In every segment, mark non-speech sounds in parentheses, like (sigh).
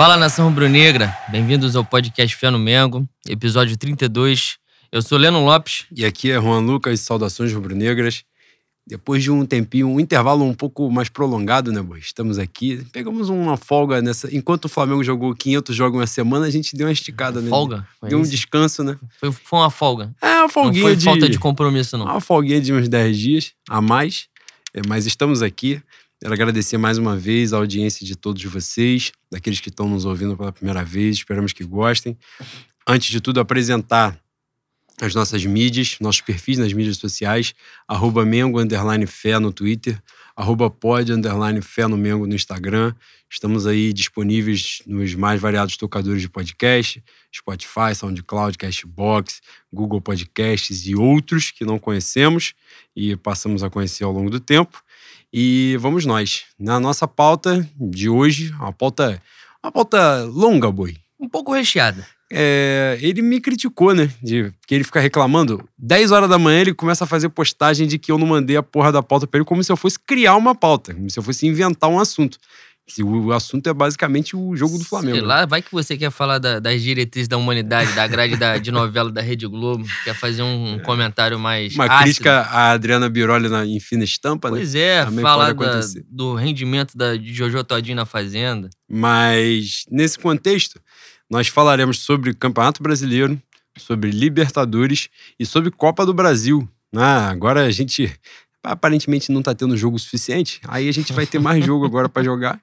Fala nação rubro-negra, bem-vindos ao podcast Fé no Mengo, episódio 32. Eu sou Leno Lopes. E aqui é Juan Lucas, saudações rubro-negras. Depois de um tempinho, um intervalo um pouco mais prolongado, né, boy? Estamos aqui. Pegamos uma folga nessa. Enquanto o Flamengo jogou 500 jogos uma semana, a gente deu uma esticada, né? Folga? Deu um descanso, né? Foi, foi uma folga. É, uma folguinha não foi de. falta de compromisso, não. Uma folguinha de uns 10 dias a mais. É, mas estamos aqui. Quero agradecer mais uma vez a audiência de todos vocês, daqueles que estão nos ouvindo pela primeira vez. Esperamos que gostem. Antes de tudo, apresentar as nossas mídias, nossos perfis nas mídias sociais, arroba Mengo Underline Fé no Twitter, arroba Pod Underline Fé no Mengo no Instagram. Estamos aí disponíveis nos mais variados tocadores de podcast, Spotify, SoundCloud, Cashbox, Google Podcasts e outros que não conhecemos e passamos a conhecer ao longo do tempo. E vamos nós. Na nossa pauta de hoje, uma pauta, uma pauta longa, boi. Um pouco recheada. É, ele me criticou, né? De que ele fica reclamando. 10 horas da manhã ele começa a fazer postagem de que eu não mandei a porra da pauta pra ele, como se eu fosse criar uma pauta, como se eu fosse inventar um assunto. O assunto é basicamente o jogo do Flamengo. Sei lá, vai que você quer falar da- das diretrizes da humanidade, da grade da- de novela da Rede Globo, quer fazer um comentário mais Uma ácido. crítica à Adriana Biroli na, em fina estampa, né? Pois é, Também falar da- do rendimento da, de Jojo Todinho na Fazenda. Mas nesse contexto, nós falaremos sobre Campeonato Brasileiro, sobre Libertadores e sobre Copa do Brasil. Ah, agora a gente aparentemente não tá tendo jogo suficiente, aí a gente vai ter mais jogo agora para jogar,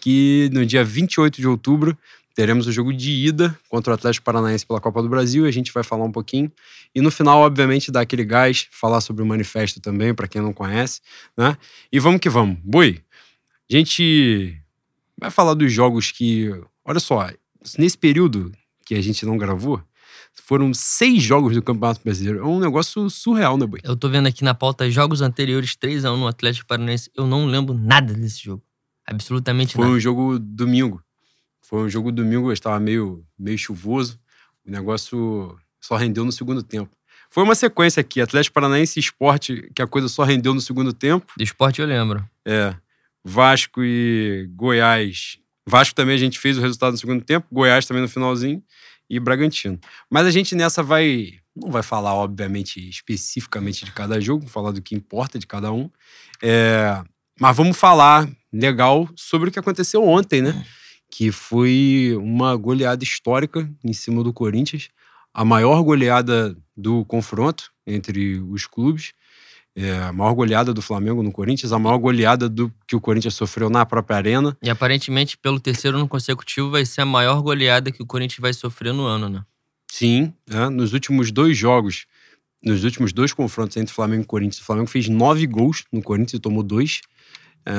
que no dia 28 de outubro teremos o jogo de ida contra o Atlético Paranaense pela Copa do Brasil, e a gente vai falar um pouquinho. E no final, obviamente, dar aquele gás, falar sobre o manifesto também, para quem não conhece, né? E vamos que vamos. Boi, a gente vai falar dos jogos que. Olha só, nesse período que a gente não gravou, foram seis jogos do Campeonato Brasileiro. É um negócio surreal, né, Boi? Eu tô vendo aqui na pauta jogos anteriores, 3x1 no Atlético Paranaense. Eu não lembro nada desse jogo. Absolutamente Foi nada. um jogo domingo. Foi um jogo domingo, estava meio, meio chuvoso. O negócio só rendeu no segundo tempo. Foi uma sequência aqui, Atlético Paranaense e Esporte, que a coisa só rendeu no segundo tempo. Do esporte eu lembro. É. Vasco e Goiás. Vasco também a gente fez o resultado no segundo tempo, Goiás também no finalzinho e Bragantino. Mas a gente nessa vai. Não vai falar, obviamente, especificamente de cada jogo, falar do que importa de cada um. É, mas vamos falar legal sobre o que aconteceu ontem, né? Que foi uma goleada histórica em cima do Corinthians, a maior goleada do confronto entre os clubes. É, a maior goleada do Flamengo no Corinthians, a maior goleada do que o Corinthians sofreu na própria arena. E aparentemente, pelo terceiro ano consecutivo, vai ser a maior goleada que o Corinthians vai sofrer no ano, né? Sim, é, nos últimos dois jogos, nos últimos dois confrontos entre Flamengo e Corinthians, o Flamengo fez nove gols no Corinthians e tomou dois. É,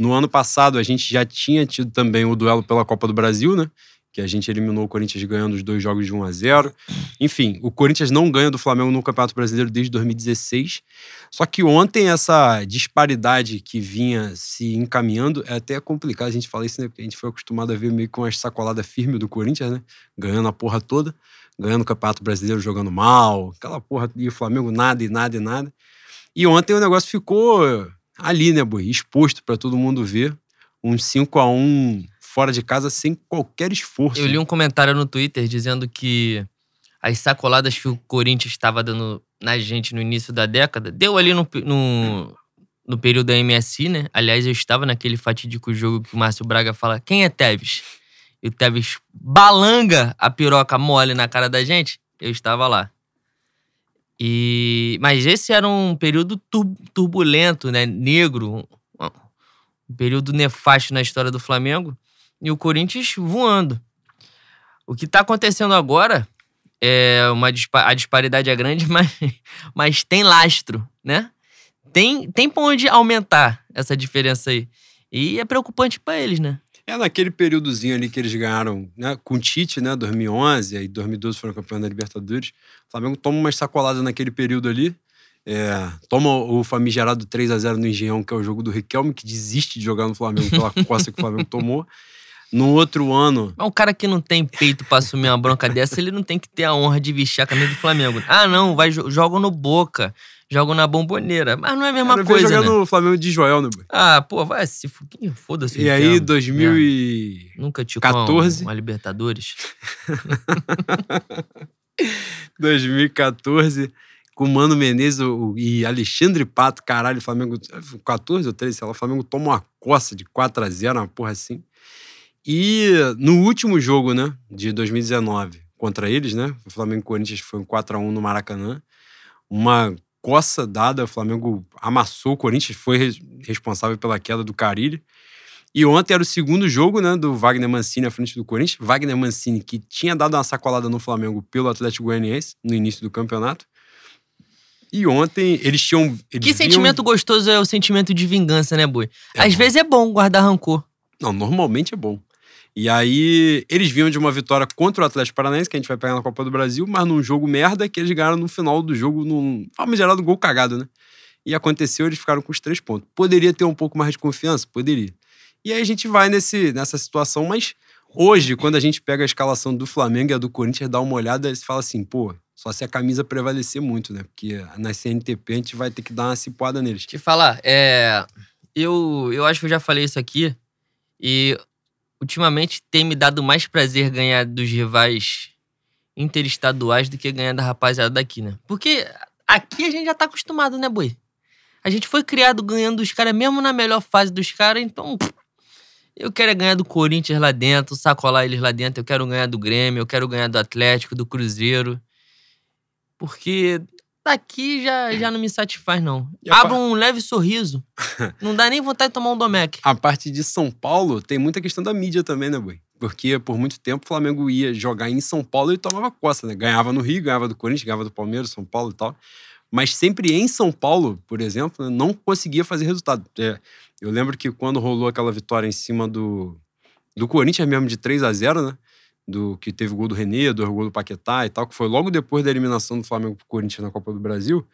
no ano passado, a gente já tinha tido também o duelo pela Copa do Brasil, né? Que a gente eliminou o Corinthians ganhando os dois jogos de 1 a 0 Enfim, o Corinthians não ganha do Flamengo no Campeonato Brasileiro desde 2016. Só que ontem essa disparidade que vinha se encaminhando é até complicado a gente falar isso, né? Porque a gente foi acostumado a ver meio com uma sacolada firme do Corinthians, né? Ganhando a porra toda, ganhando o Campeonato Brasileiro jogando mal, aquela porra e o Flamengo nada e nada e nada. E ontem o negócio ficou ali, né, boi? Exposto para todo mundo ver. Um 5 a 1 fora de casa sem qualquer esforço. Eu li um comentário no Twitter dizendo que as sacoladas que o Corinthians estava dando na gente no início da década, deu ali no, no, no período da MSI, né? Aliás, eu estava naquele fatídico jogo que o Márcio Braga fala: quem é Tevez? E o Tevez balanga a piroca mole na cara da gente. Eu estava lá. E mas esse era um período tur- turbulento, né? Negro, um, período nefasto na história do Flamengo e o Corinthians voando. O que está acontecendo agora é uma a disparidade é grande, (laughs) mas, mas tem lastro, né? Tem, tem pra onde aumentar essa diferença aí. E é preocupante pra eles, né? É naquele períodozinho ali que eles ganharam né, com o Tite, né? 2011, aí 2012 foram campeão da Libertadores. O Flamengo toma uma sacolada naquele período ali. É, toma o famigerado 3 a 0 no Engenhão, que é o jogo do Riquelme, que desiste de jogar no Flamengo pela costa que o Flamengo tomou. (laughs) No outro ano, Mas um cara que não tem peito pra assumir uma bronca dessa, ele não tem que ter a honra de vestir a camisa do Flamengo. Ah, não, vai jo- joga no Boca, jogam na bomboneira. Mas não é a mesma ver coisa, jogar né? no Flamengo de Joel, né? Ah, pô, vai se foda-se. E aí, inferno. 2000 Merda. e... Nunca te 14. uma Libertadores. (laughs) 2014, com Mano Menezes o- e Alexandre Pato, caralho, Flamengo 14 ou 13, sei lá, o Flamengo toma uma coça de 4 a 0 uma porra assim. E no último jogo, né, de 2019, contra eles, né, o Flamengo e Corinthians foi um 4 a 1 no Maracanã, uma coça dada, o Flamengo amassou o Corinthians, foi res- responsável pela queda do Carilli. E ontem era o segundo jogo, né, do Wagner Mancini à frente do Corinthians. Wagner Mancini, que tinha dado uma sacolada no Flamengo pelo Atlético Goianiense no início do campeonato. E ontem eles tinham. Eles Que vinham- sentimento gostoso é o sentimento de vingança, né, Boi? É Às bom. vezes é bom guardar rancor. Não, normalmente é bom. E aí, eles vinham de uma vitória contra o Atlético Paranaense, que a gente vai pegar na Copa do Brasil, mas num jogo merda que eles ganharam no final do jogo, num famigerado gol cagado, né? E aconteceu, eles ficaram com os três pontos. Poderia ter um pouco mais de confiança? Poderia. E aí a gente vai nesse, nessa situação, mas hoje, quando a gente pega a escalação do Flamengo e a do Corinthians, dá uma olhada e fala assim, pô, só se a camisa prevalecer muito, né? Porque na CNTP a gente vai ter que dar uma cipuada neles. Te falar, é. Eu, eu acho que eu já falei isso aqui. E ultimamente tem me dado mais prazer ganhar dos rivais interestaduais do que ganhar da rapaziada daqui, né? Porque aqui a gente já tá acostumado, né, boi? A gente foi criado ganhando dos caras, mesmo na melhor fase dos caras, então. Eu quero é ganhar do Corinthians lá dentro, sacolar eles lá dentro. Eu quero ganhar do Grêmio, eu quero ganhar do Atlético, do Cruzeiro. Porque daqui já, já não me satisfaz, não. Abra um leve sorriso. (laughs) não dá nem vontade de tomar um Domec. A parte de São Paulo tem muita questão da mídia também, né, Boi? Porque por muito tempo o Flamengo ia jogar em São Paulo e tomava coça, né? Ganhava no Rio, ganhava do Corinthians, ganhava do Palmeiras, São Paulo e tal. Mas sempre em São Paulo, por exemplo, né, não conseguia fazer resultado. É, eu lembro que quando rolou aquela vitória em cima do, do Corinthians mesmo de 3 a 0 né? Do, que teve o gol do Renê, do gol do Paquetá e tal, que foi logo depois da eliminação do Flamengo pro Corinthians na Copa do Brasil.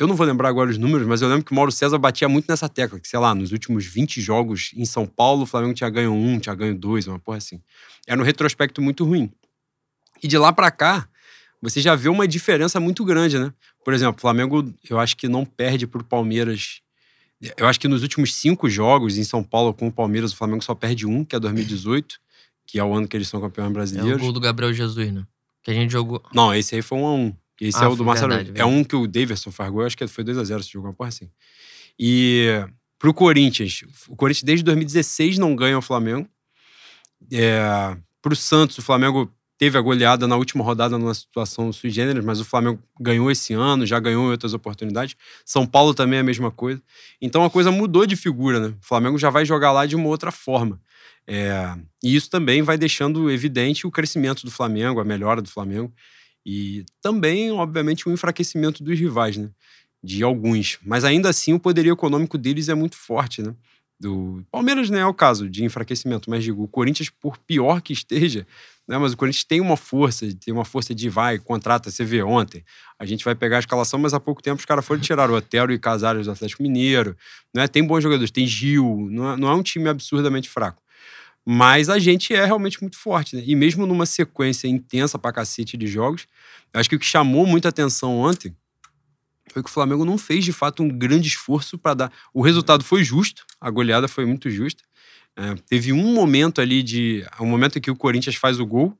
Eu não vou lembrar agora os números, mas eu lembro que o Mauro César batia muito nessa tecla, que, sei lá, nos últimos 20 jogos em São Paulo, o Flamengo tinha ganho um, tinha ganho dois, uma porra assim. Era um retrospecto muito ruim. E de lá pra cá, você já vê uma diferença muito grande, né? Por exemplo, o Flamengo, eu acho que não perde pro Palmeiras. Eu acho que nos últimos cinco jogos em São Paulo com o Palmeiras, o Flamengo só perde um, que é 2018, que é o ano que eles são campeões É o brasileiros. gol do Gabriel Jesus, né? Que a gente jogou. Não, esse aí foi um a um. Esse Ah, é o do Marcelo. verdade, é um que o Davidson faz gol, acho que foi 2x0 esse jogo, uma porra assim. E pro Corinthians, o Corinthians desde 2016 não ganha o Flamengo. É, pro Santos, o Flamengo teve a goleada na última rodada numa situação sui generis, mas o Flamengo ganhou esse ano, já ganhou em outras oportunidades. São Paulo também é a mesma coisa. Então a coisa mudou de figura, né? O Flamengo já vai jogar lá de uma outra forma. É, e isso também vai deixando evidente o crescimento do Flamengo, a melhora do Flamengo. E também, obviamente, o enfraquecimento dos rivais, né? De alguns. Mas ainda assim, o poderio econômico deles é muito forte, né? Do Palmeiras não é o caso de enfraquecimento, mas digo, o Corinthians, por pior que esteja, né? Mas o Corinthians tem uma força, tem uma força de vai, contrata, você vê ontem. A gente vai pegar a escalação, mas há pouco tempo os caras foram tirar o Otero e Casares do Atlético Mineiro. Né? Tem bons jogadores, tem Gil, não é, não é um time absurdamente fraco. Mas a gente é realmente muito forte, né? E mesmo numa sequência intensa pra cacete de jogos, eu acho que o que chamou muita atenção ontem foi que o Flamengo não fez de fato um grande esforço para dar. O resultado foi justo, a goleada foi muito justa. É, teve um momento ali de. Um momento em que o Corinthians faz o gol,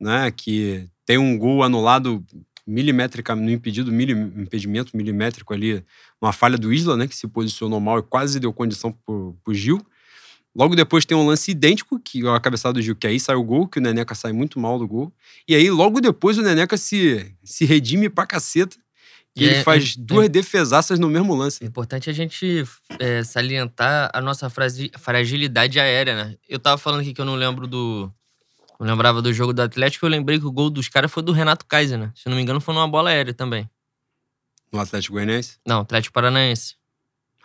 né? Que tem um gol anulado milimétrica, no impedido, mili, impedimento milimétrico ali, uma falha do Isla, né? Que se posicionou mal e quase deu condição pro, pro Gil. Logo depois tem um lance idêntico, que é a cabeçada do Gil, que aí sai o gol, que o Neneca sai muito mal do gol. E aí, logo depois, o Neneca se, se redime pra caceta. E ele é- faz é- duas defesaças no mesmo lance. É importante a gente é, salientar a nossa frasi- fragilidade aérea, né? Eu tava falando aqui que eu não lembro do. Não lembrava do jogo do Atlético, eu lembrei que o gol dos caras foi do Renato Kaiser, né? Se não me engano, foi numa bola aérea também. No Atlético Goianiense. Não, Atlético Paranaense.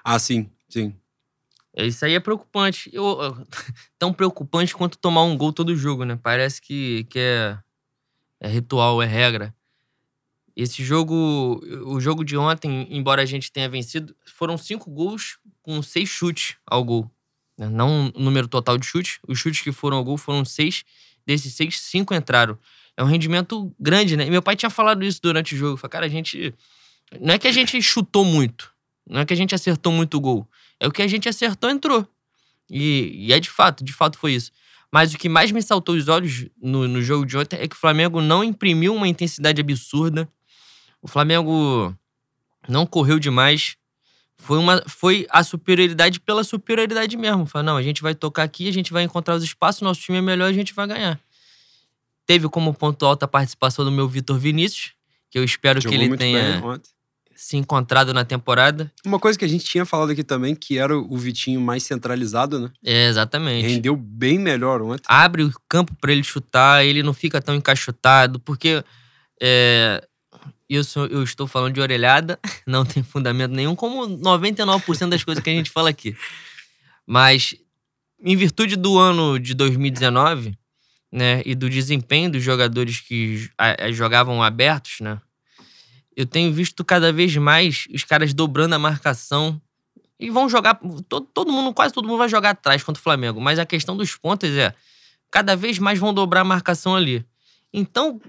Ah, sim, sim. É, Isso aí é preocupante. Eu- eu- (laughs) tão preocupante quanto tomar um gol todo jogo, né? Parece que, que é, é ritual, é regra. Esse jogo, o jogo de ontem, embora a gente tenha vencido, foram cinco gols com seis chutes ao gol. né? Não o número total de chutes. Os chutes que foram ao gol foram seis. Desses seis, cinco entraram. É um rendimento grande, né? E meu pai tinha falado isso durante o jogo. Falei, cara, a gente Não é que a gente chutou muito. Não é que a gente acertou muito gol. É o que a gente acertou, entrou. E, e é de fato, de fato foi isso. Mas o que mais me saltou os olhos no, no jogo de ontem é que o Flamengo não imprimiu uma intensidade absurda. O Flamengo não correu demais. Foi, uma, foi a superioridade pela superioridade mesmo. Falei, não, a gente vai tocar aqui, a gente vai encontrar os espaços, nosso time é melhor, a gente vai ganhar. Teve como ponto alto a participação do meu Vitor Vinícius, que eu espero Jogou que ele tenha bem se encontrado na temporada. Uma coisa que a gente tinha falado aqui também, que era o Vitinho mais centralizado, né? É, exatamente. Rendeu bem melhor ontem. abre o campo para ele chutar, ele não fica tão encaixotado, porque é, sou- eu estou falando de orelhada, (laughs) não tem fundamento nenhum, como 99% das coisas que a gente fala aqui. Mas, em virtude do ano de 2019, né, e do desempenho dos jogadores que jogavam abertos, né, eu tenho visto cada vez mais os caras dobrando a marcação e vão jogar. Todo, todo mundo, quase todo mundo vai jogar atrás contra o Flamengo. Mas a questão dos pontos é cada vez mais vão dobrar a marcação ali. Então,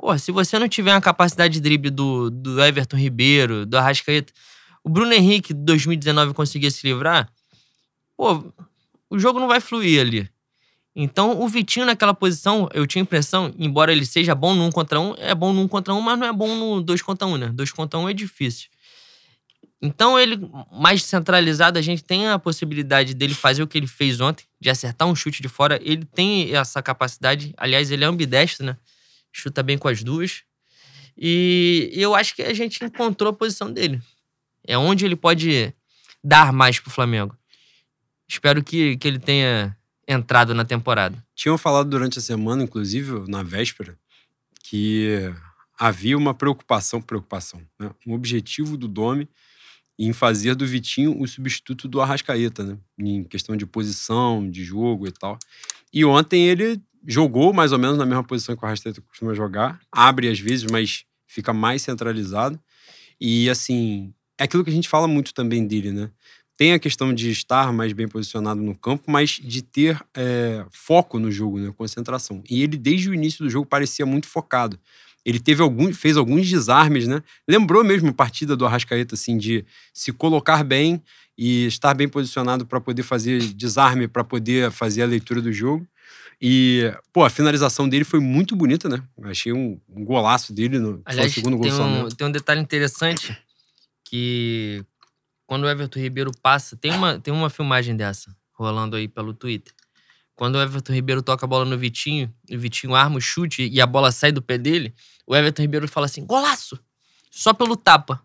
pô, se você não tiver uma capacidade de drible do, do Everton Ribeiro, do Arrascaeta, o Bruno Henrique de 2019 conseguia se livrar, pô, o jogo não vai fluir ali. Então, o Vitinho naquela posição, eu tinha a impressão, embora ele seja bom no um contra um, é bom no um contra um, mas não é bom no dois contra um, né? Dois contra um é difícil. Então, ele mais centralizado, a gente tem a possibilidade dele fazer o que ele fez ontem, de acertar um chute de fora. Ele tem essa capacidade. Aliás, ele é ambidestro, né? Chuta bem com as duas. E eu acho que a gente encontrou a posição dele. É onde ele pode dar mais pro Flamengo. Espero que, que ele tenha entrado na temporada. Tinham falado durante a semana, inclusive na véspera, que havia uma preocupação, preocupação, né? um objetivo do Domi em fazer do Vitinho o substituto do Arrascaeta, né? em questão de posição, de jogo e tal. E ontem ele jogou mais ou menos na mesma posição que o Arrascaeta costuma jogar, abre às vezes, mas fica mais centralizado. E assim, é aquilo que a gente fala muito também dele, né? Tem a questão de estar mais bem posicionado no campo, mas de ter é, foco no jogo, né? concentração. E ele, desde o início do jogo, parecia muito focado. Ele teve algum, fez alguns desarmes, né? Lembrou mesmo a partida do Arrascaeta, assim, de se colocar bem e estar bem posicionado para poder fazer desarme, para poder fazer a leitura do jogo. E, pô, a finalização dele foi muito bonita, né? Achei um, um golaço dele no Aliás, segundo gol tem um, Flamengo. tem um detalhe interessante que quando o Everton Ribeiro passa, tem uma, tem uma filmagem dessa rolando aí pelo Twitter. Quando o Everton Ribeiro toca a bola no Vitinho, o Vitinho arma o chute e a bola sai do pé dele, o Everton Ribeiro fala assim: golaço! Só pelo tapa.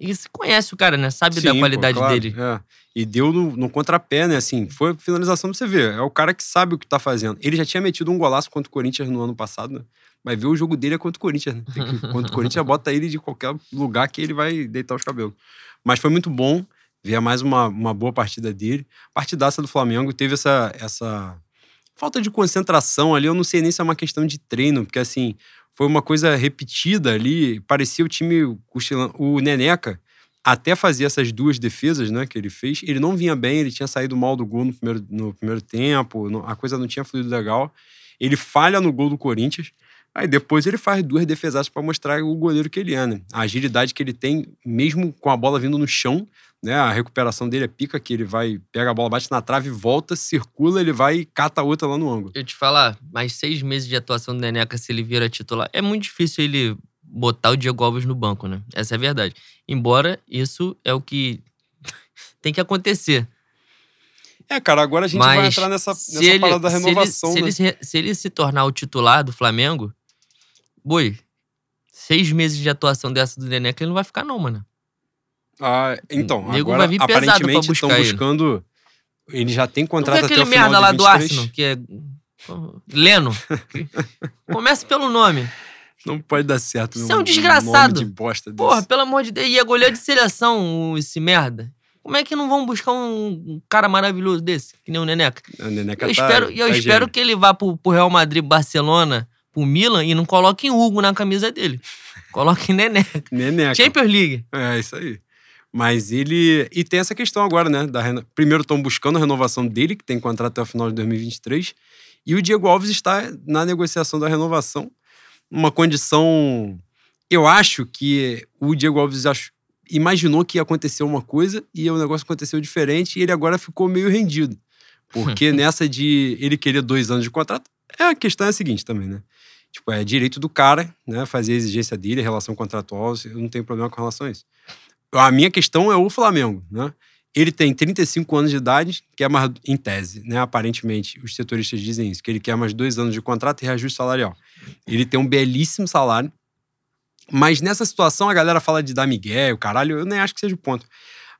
E você conhece o cara, né? Sabe da Sim, pô, qualidade claro, dele. é. E deu no, no contrapé, né? Assim, foi finalização pra você ver. É o cara que sabe o que tá fazendo. Ele já tinha metido um golaço contra o Corinthians no ano passado, né? Vai ver o jogo dele é contra o Corinthians, né? Que- (laughs) contra o Corinthians, bota ele de qualquer lugar que ele vai deitar os cabelos. Mas foi muito bom ver mais uma, uma boa partida dele. Partidaça do Flamengo. Teve essa, essa falta de concentração ali. Eu não sei nem se é uma questão de treino, porque assim, foi uma coisa repetida ali. Parecia o time cochilando. O Neneca até fazer essas duas defesas né, que ele fez, ele não vinha bem, ele tinha saído mal do gol no primeiro, no primeiro tempo, a coisa não tinha fluído legal. Ele falha no gol do Corinthians, aí depois ele faz duas defesas para mostrar o goleiro que ele é, né? A agilidade que ele tem, mesmo com a bola vindo no chão, né? A recuperação dele é pica, que ele vai, pega a bola, bate na trave, volta, circula, ele vai e cata a outra lá no ângulo. Eu te falar, mais seis meses de atuação do Neneca, se ele vira titular, é muito difícil ele botar o Diego Alves no banco, né? Essa é a verdade. Embora isso é o que (laughs) tem que acontecer. É, cara, agora a gente vai Mas entrar nessa, nessa ele- parada da se ele- renovação, se, né? ele, se, se ele se tornar o titular do Flamengo, boi, seis meses de atuação dessa do Neneca, ele não vai ficar não, mano. Ah, então, O nego agora vai vir pesado pra aparentemente estão buscar ele. buscando. Ele já tem contrato vê até aquele o final merda lá 23. do Arsenal, que é... Leno. (laughs) Começa pelo nome. Não pode dar certo. Isso meu, é um desgraçado. de. Porra, pelo amor de Deus. E é goleiro de seleção, esse merda. Como é que não vão buscar um cara maravilhoso desse, que nem o Neneca? A Neneca Eu tá- espero, e eu tá espero gênio. que ele vá pro, pro Real Madrid, Barcelona, pro Milan e não coloque Hugo na camisa dele. Coloque Neneca. (laughs) Neneca. Champions League. É, isso aí. Mas ele. E tem essa questão agora, né? Da reno... Primeiro estão buscando a renovação dele, que tem contrato até o final de 2023. E o Diego Alves está na negociação da renovação. Uma condição eu acho que o Diego Alves ach- imaginou que ia acontecer uma coisa e o negócio aconteceu diferente e ele agora ficou meio rendido. Porque (laughs) nessa de ele querer dois anos de contrato, é, a questão é a seguinte também, né? Tipo, é direito do cara, né? Fazer a exigência dele, a relação contratual, eu não tenho problema com relação a isso. A minha questão é o Flamengo, né? Ele tem 35 anos de idade, quer mais, em tese, né? Aparentemente, os setoristas dizem isso, que ele quer mais dois anos de contrato e reajuste salarial. Ele tem um belíssimo salário, mas nessa situação a galera fala de dar migué, o caralho, eu nem acho que seja o ponto.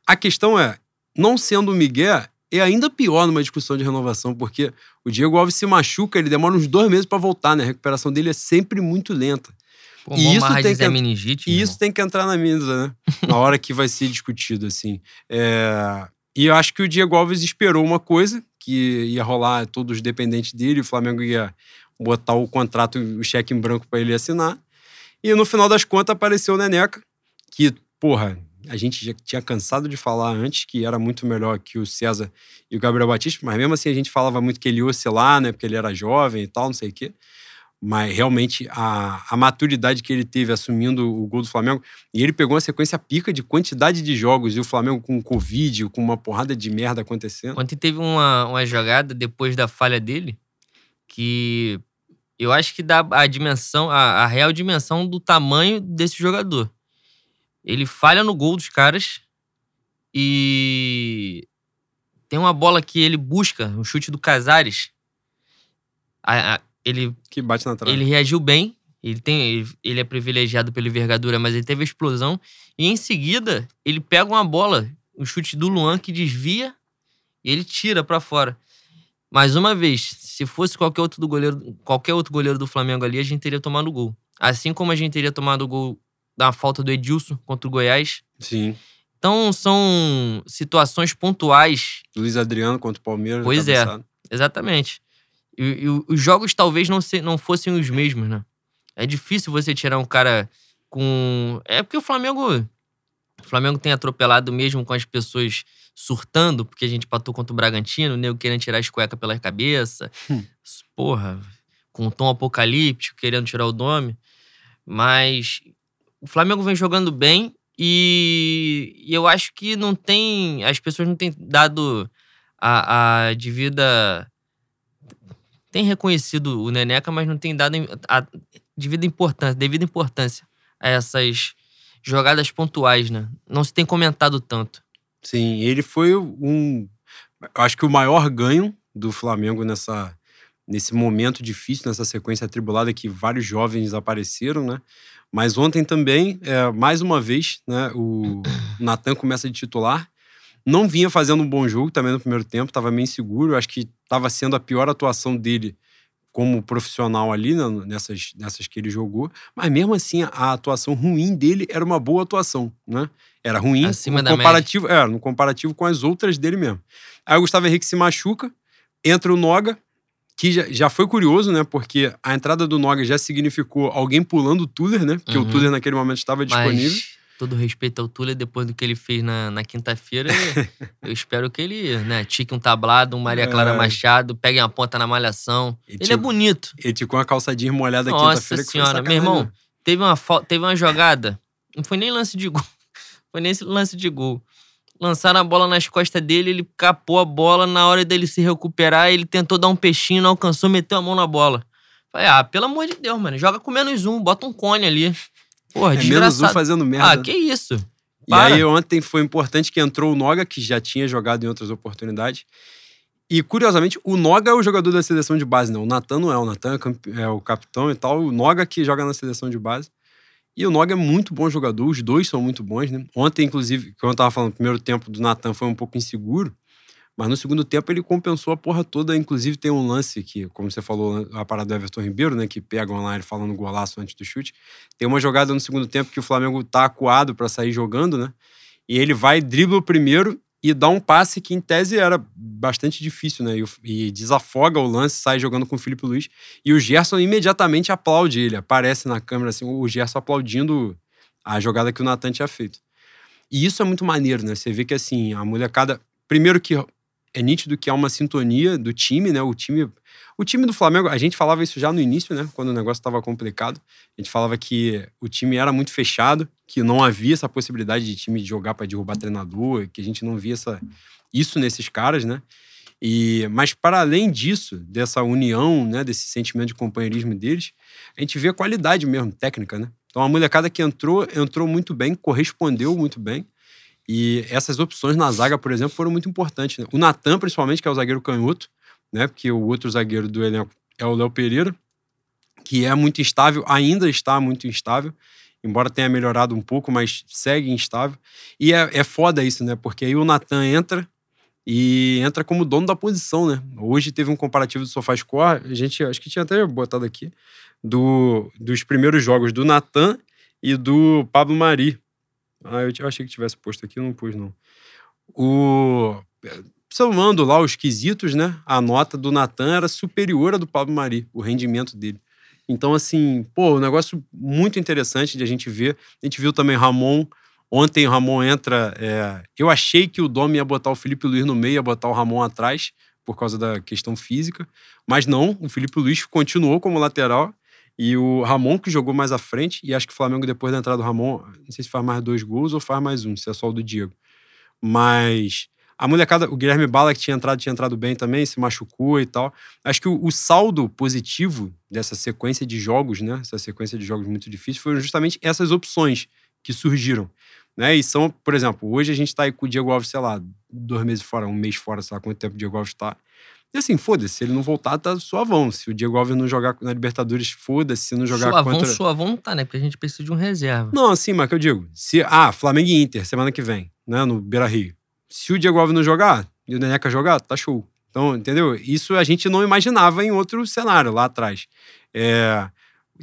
A questão é, não sendo o migué, é ainda pior numa discussão de renovação, porque o Diego Alves se machuca, ele demora uns dois meses pra voltar, né? A recuperação dele é sempre muito lenta. Pô, E isso tem que- meningite. E isso tem que entrar na mesa, né? Na hora que vai ser discutido, assim. É, E eu acho que o Diego Alves esperou uma coisa, que ia rolar todos dependentes dele, o Flamengo ia botar o contrato, o cheque em branco pra ele assinar. E no final das contas apareceu o Neneca, que, porra, a gente já tinha cansado de falar antes que era muito melhor que o César e o Gabriel Batista, mas mesmo assim a gente falava muito que ele ia oscilar, né? Porque ele era jovem e tal, não sei o quê. Mas realmente a, a maturidade que ele teve assumindo o gol do Flamengo, e ele pegou uma sequência pica de quantidade de jogos, e o Flamengo com Covid, com uma porrada de merda acontecendo. Ontem teve uma, uma jogada depois da falha dele que eu acho que dá a dimensão, a, a real dimensão do tamanho desse jogador. Ele falha no gol dos caras e tem uma bola que ele busca, um chute do Casares. A- a- ele Que bate na trave. ele reagiu bem. Ele, tem, ele, ele é privilegiado pela envergadura, mas ele teve a explosão. E em seguida, ele pega uma bola, um chute do Luan que desvia e ele tira pra fora. Mais uma vez, se fosse qualquer outro, do goleiro, qualquer outro goleiro do Flamengo ali, a gente teria tomado gol. Assim como a gente teria tomado o gol da falta do Edilson contra o Goiás. Sim. Então, são situações pontuais Luiz Adriano contra o Palmeiras. Pois é. Exatamente. E, e os jogos talvez não, se- não fossem os mesmos, né? É difícil você tirar um cara com. É porque o Flamengo. O Flamengo tem atropelado mesmo com as pessoas surtando, porque a gente patou contra o Bragantino, o nego querendo tirar as cuecas pela cabeça. Hum. Porra, com um tom apocalíptico, querendo tirar o nome. Mas o Flamengo vem jogando bem e, e eu acho que não tem. As pessoas não têm dado a, a devida. Tem reconhecido o Neneca, mas não tem dado a devida importância, devida importância a essas jogadas pontuais, né? Não se tem comentado tanto. Sim, ele foi um. Acho que o maior ganho do Flamengo nessa, nesse momento difícil, nessa sequência atribulada que vários jovens apareceram, né? Mas ontem também, é, mais uma vez, né, o (clears throat) Natan começa de titular. Não vinha fazendo um bom jogo também no primeiro tempo, estava meio inseguro. Acho que estava sendo a pior atuação dele como profissional ali, né, nessas, nessas que ele jogou. Mas mesmo assim, a atuação ruim dele era uma boa atuação, né? Era ruim Acima no comparativo, é, no comparativo com as outras dele mesmo. Aí o Gustavo Henrique se machuca, entra o Noga, que já, já foi curioso, né? Porque a entrada do Noga já significou alguém pulando o Tuller, né? Porque Uhum. o Tuller naquele momento estava disponível. Mas, todo respeito ao Tuller, depois do que ele fez na, na quinta-feira, (laughs) eu espero que ele, né, tique um tablado, um Maria Clara É. Machado, pegue uma ponta na malhação. Ele é bonito. Ele ficou com a calçadinha molhada Nossa quinta-feira. que foi senhora, meu irmão, né? teve uma, teve uma jogada, não foi nem lance de gol, (laughs) foi nem esse lance de gol. Lançaram a bola nas costas dele, ele capou a bola, na hora dele se recuperar, ele tentou dar um peixinho, não alcançou, meteu a mão na bola. Falei, ah, pelo amor de Deus, mano, joga com menos um, bota um cone ali. Porra, É menos um fazendo merda. ah, que isso? E Para. aí ontem foi importante que entrou o Noga, que já tinha jogado em outras oportunidades. E curiosamente, o Noga é o jogador da seleção de base, não. O Natan não é. O Natan é, é o capitão e tal. O Noga que joga na seleção de base. E o Noga é muito bom jogador, os dois são muito bons, né? Ontem, inclusive, quando eu tava falando, o primeiro tempo do Natan foi um pouco inseguro, mas no segundo tempo ele compensou a porra toda. Inclusive, tem um lance que, como você falou, a parada do Everton Ribeiro, né? Que pegam lá ele falando golaço antes do chute. Tem uma jogada no segundo tempo que o Flamengo tá acuado pra sair jogando, né? E ele vai, dribla o primeiro e dá um passe que, em tese, era bastante difícil, né? E, desafoga o lance, sai jogando com o Felipe Luiz. E o Gerson imediatamente aplaude ele. Aparece na câmera, assim, o Gerson aplaudindo a jogada que o Natan tinha feito. E isso é muito maneiro, né? Você vê que, assim, a molecada... Primeiro que é nítido que há uma sintonia do time, né? O time, o time do Flamengo, a gente falava isso já no início, né? Quando o negócio estava complicado. A gente falava que o time era muito fechado, que não havia essa possibilidade de time jogar para derrubar treinador, que a gente não via essa, isso nesses caras, né? E, mas para além disso, dessa união, né, desse sentimento de companheirismo deles, a gente vê a qualidade mesmo técnica, né? Então a molecada que entrou, entrou muito bem, correspondeu muito bem. E essas opções na zaga, por exemplo, foram muito importantes. Né? O Natan, principalmente, que é o zagueiro canhoto, né? Porque o outro zagueiro do elenco é o Léo Pereira, que é muito instável, ainda está muito instável, embora tenha melhorado um pouco, mas segue instável. E é, é foda isso, né? Porque aí o Natan entra e entra como dono da posição, né? Hoje teve um comparativo do SofaScore, a gente acho que tinha até botado aqui, do, dos primeiros jogos do Natan e do Pablo Mari. Ah, eu, achei que tivesse posto aqui, não pus, não. O. Somando lá os quesitos, né? A nota do Natan era superior à do Pablo Mari, o rendimento dele. Então, assim, pô, um negócio muito interessante de a gente ver. A gente viu também Ramon. Ontem o Ramon entra. É... eu achei que o Dom ia botar o Felipe Luiz no meio, ia botar o Ramon atrás, por causa da questão física. Mas não, o Felipe Luiz continuou como lateral e o Ramon, que jogou mais à frente, e acho que o Flamengo, depois da entrada do Ramon, não sei se faz mais dois gols ou faz mais um, se é só o do Diego. Mas a molecada, o Guilherme Bala, que tinha entrado, tinha entrado bem também, se machucou e tal. Acho que o, o, saldo positivo dessa sequência de jogos, né? Essa sequência de jogos muito difícil, foram justamente essas opções que surgiram. Né? E são, por exemplo, hoje a gente tá aí com o Diego Alves, sei lá, dois meses fora, um mês fora, sei lá quanto tempo o Diego Alves tá. E assim, foda-se, se ele não voltar, tá suavão. Se o Diego Alves não jogar na Libertadores, foda-se. Se não jogar suavão, contra... Suavão não tá, né? Porque a gente precisa de um reserva. Não, assim, mas que eu digo. Se, ah, Flamengo e Inter, semana que vem, né? No Beira-Rio. Se o Diego Alves não jogar e o Neneca jogar, tá show. Então, entendeu? Isso a gente não imaginava em outro cenário lá atrás. É,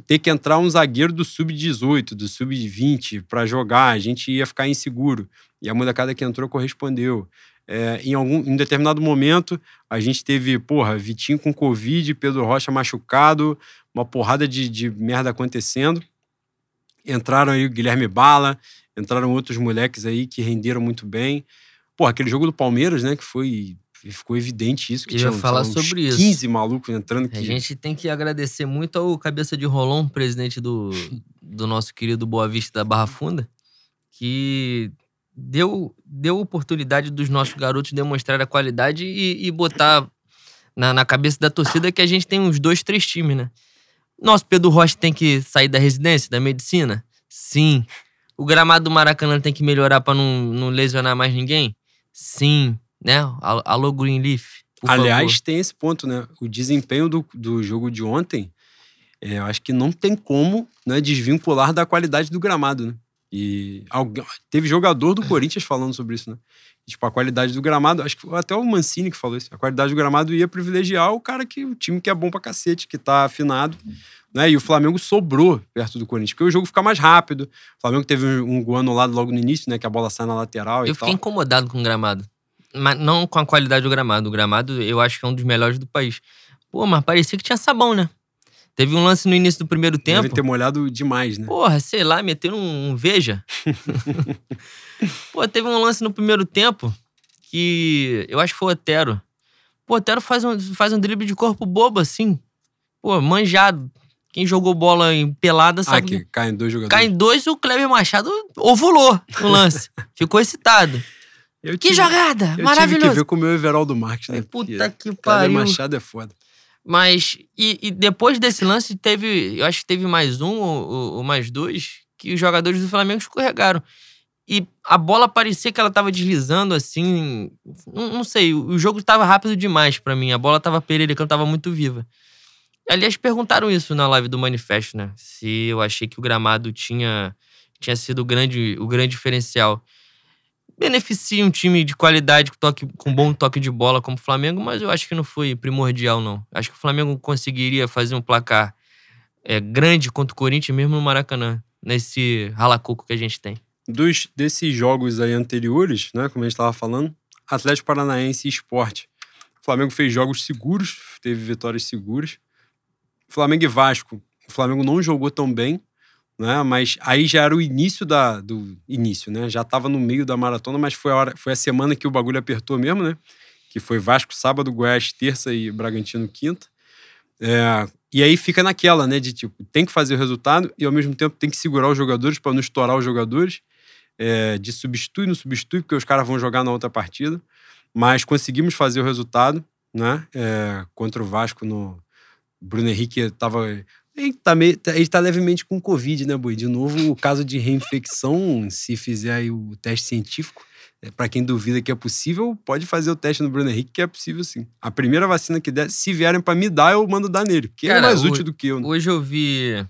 ter que entrar um zagueiro do sub-18, do sub-20 para jogar, a gente ia ficar inseguro. E a molecada que entrou correspondeu. É, em algum em determinado momento, a gente teve, porra, Vitinho com Covid, Pedro Rocha machucado, uma porrada de, de merda acontecendo. Entraram aí o Guilherme Bala, entraram outros moleques aí que renderam muito bem. Porra, aquele jogo do Palmeiras, né, que foi ficou evidente isso. Que Eu tinha, falar sobre 15 isso. 15 malucos entrando. Que... A gente tem que agradecer muito ao Cabeça de Rolão, presidente do, do nosso querido Boa Vista da Barra Funda, que deu, deu oportunidade dos nossos garotos demonstrar a qualidade e, e botar na, na, cabeça da torcida que a gente tem uns dois, três times, né? Nosso Pedro Rocha tem que sair da residência, da medicina? Sim. O gramado do Maracanã tem que melhorar para não, não lesionar mais ninguém? Sim. Né? Alô, Greenleaf. Aliás, favor. tem esse ponto, né? O desempenho do, do jogo de ontem, é, eu acho que não tem como né, desvincular da qualidade do gramado, né? E teve jogador do Corinthians (laughs) falando sobre isso, né? tipo, a qualidade do gramado, acho que até o Mancini que falou isso. A qualidade do gramado ia privilegiar o cara que, o time que é bom pra cacete, que tá afinado. Né? E o Flamengo sobrou perto do Corinthians, porque o jogo fica mais rápido. O Flamengo teve um, um gol anulado logo no início, né? Que a bola sai na lateral. Eu fiquei incomodado com o gramado. Mas não com a qualidade do gramado. O gramado eu acho que é um dos melhores do país. Pô, mas parecia que tinha sabão, né? Teve um lance no início do primeiro tempo. Deve ter molhado demais, né? Porra, sei lá, meteram um, um veja. (laughs) Pô, teve um lance no primeiro tempo que eu acho que foi o Otero. Pô, o Otero faz um, faz um drible de corpo bobo assim. Pô, manjado. Quem jogou bola em pelada sabe. Ah, que caem dois jogadores. Caem dois e o Kleber Machado ovulou no lance. (laughs) Ficou excitado. Eu que tive, jogada! Eu maravilhoso! Tive que ver com o meu Everaldo Marques, né? Puta que pariu. Kleber Machado é foda. Mas, e, e, depois desse lance, teve, eu acho que teve mais um ou, ou, mais dois, que os jogadores do Flamengo escorregaram. E a bola parecia que ela tava deslizando assim. Não, não sei, o jogo tava rápido demais para mim. A bola tava pererecando, tava muito viva. Aliás, perguntaram isso na live do Manifesto, né? Se eu achei que o gramado tinha, tinha sido o grande, o grande diferencial beneficia um time de qualidade com, toque, com bom toque de bola como o Flamengo, mas eu acho que não foi primordial, não. Acho que o Flamengo conseguiria fazer um placar é, grande contra o Corinthians mesmo no Maracanã, nesse ralacoco que a gente tem. Dos, desses jogos aí anteriores, né, como a gente estava falando, Atlético Paranaense e Esporte. O Flamengo fez jogos seguros, teve vitórias seguras. Flamengo e Vasco. O Flamengo não jogou tão bem, né? Mas aí já era o início da, do início, né? Já estava no meio da maratona, mas foi a hora, foi a semana que o bagulho apertou mesmo, né? que foi Vasco sábado, Goiás terça e Bragantino quinta. É, e aí fica naquela, né, de tipo, tem que fazer o resultado e ao mesmo tempo tem que segurar os jogadores para não estourar os jogadores, é, de substitui, não substitui, porque os caras vão jogar na outra partida. Mas conseguimos fazer o resultado, né, é, contra o Vasco no. Bruno Henrique estava ele tá, meio, ele tá levemente com Covid, né, Boi? De novo, o caso de reinfecção, (laughs) se fizer o teste científico, é, para quem duvida que é possível, pode fazer o teste no Bruno Henrique, que é possível sim. A primeira vacina que der, se vierem para me dar, eu mando dar nele, porque Cara, ele é mais útil do que eu. Né? Hoje eu vi.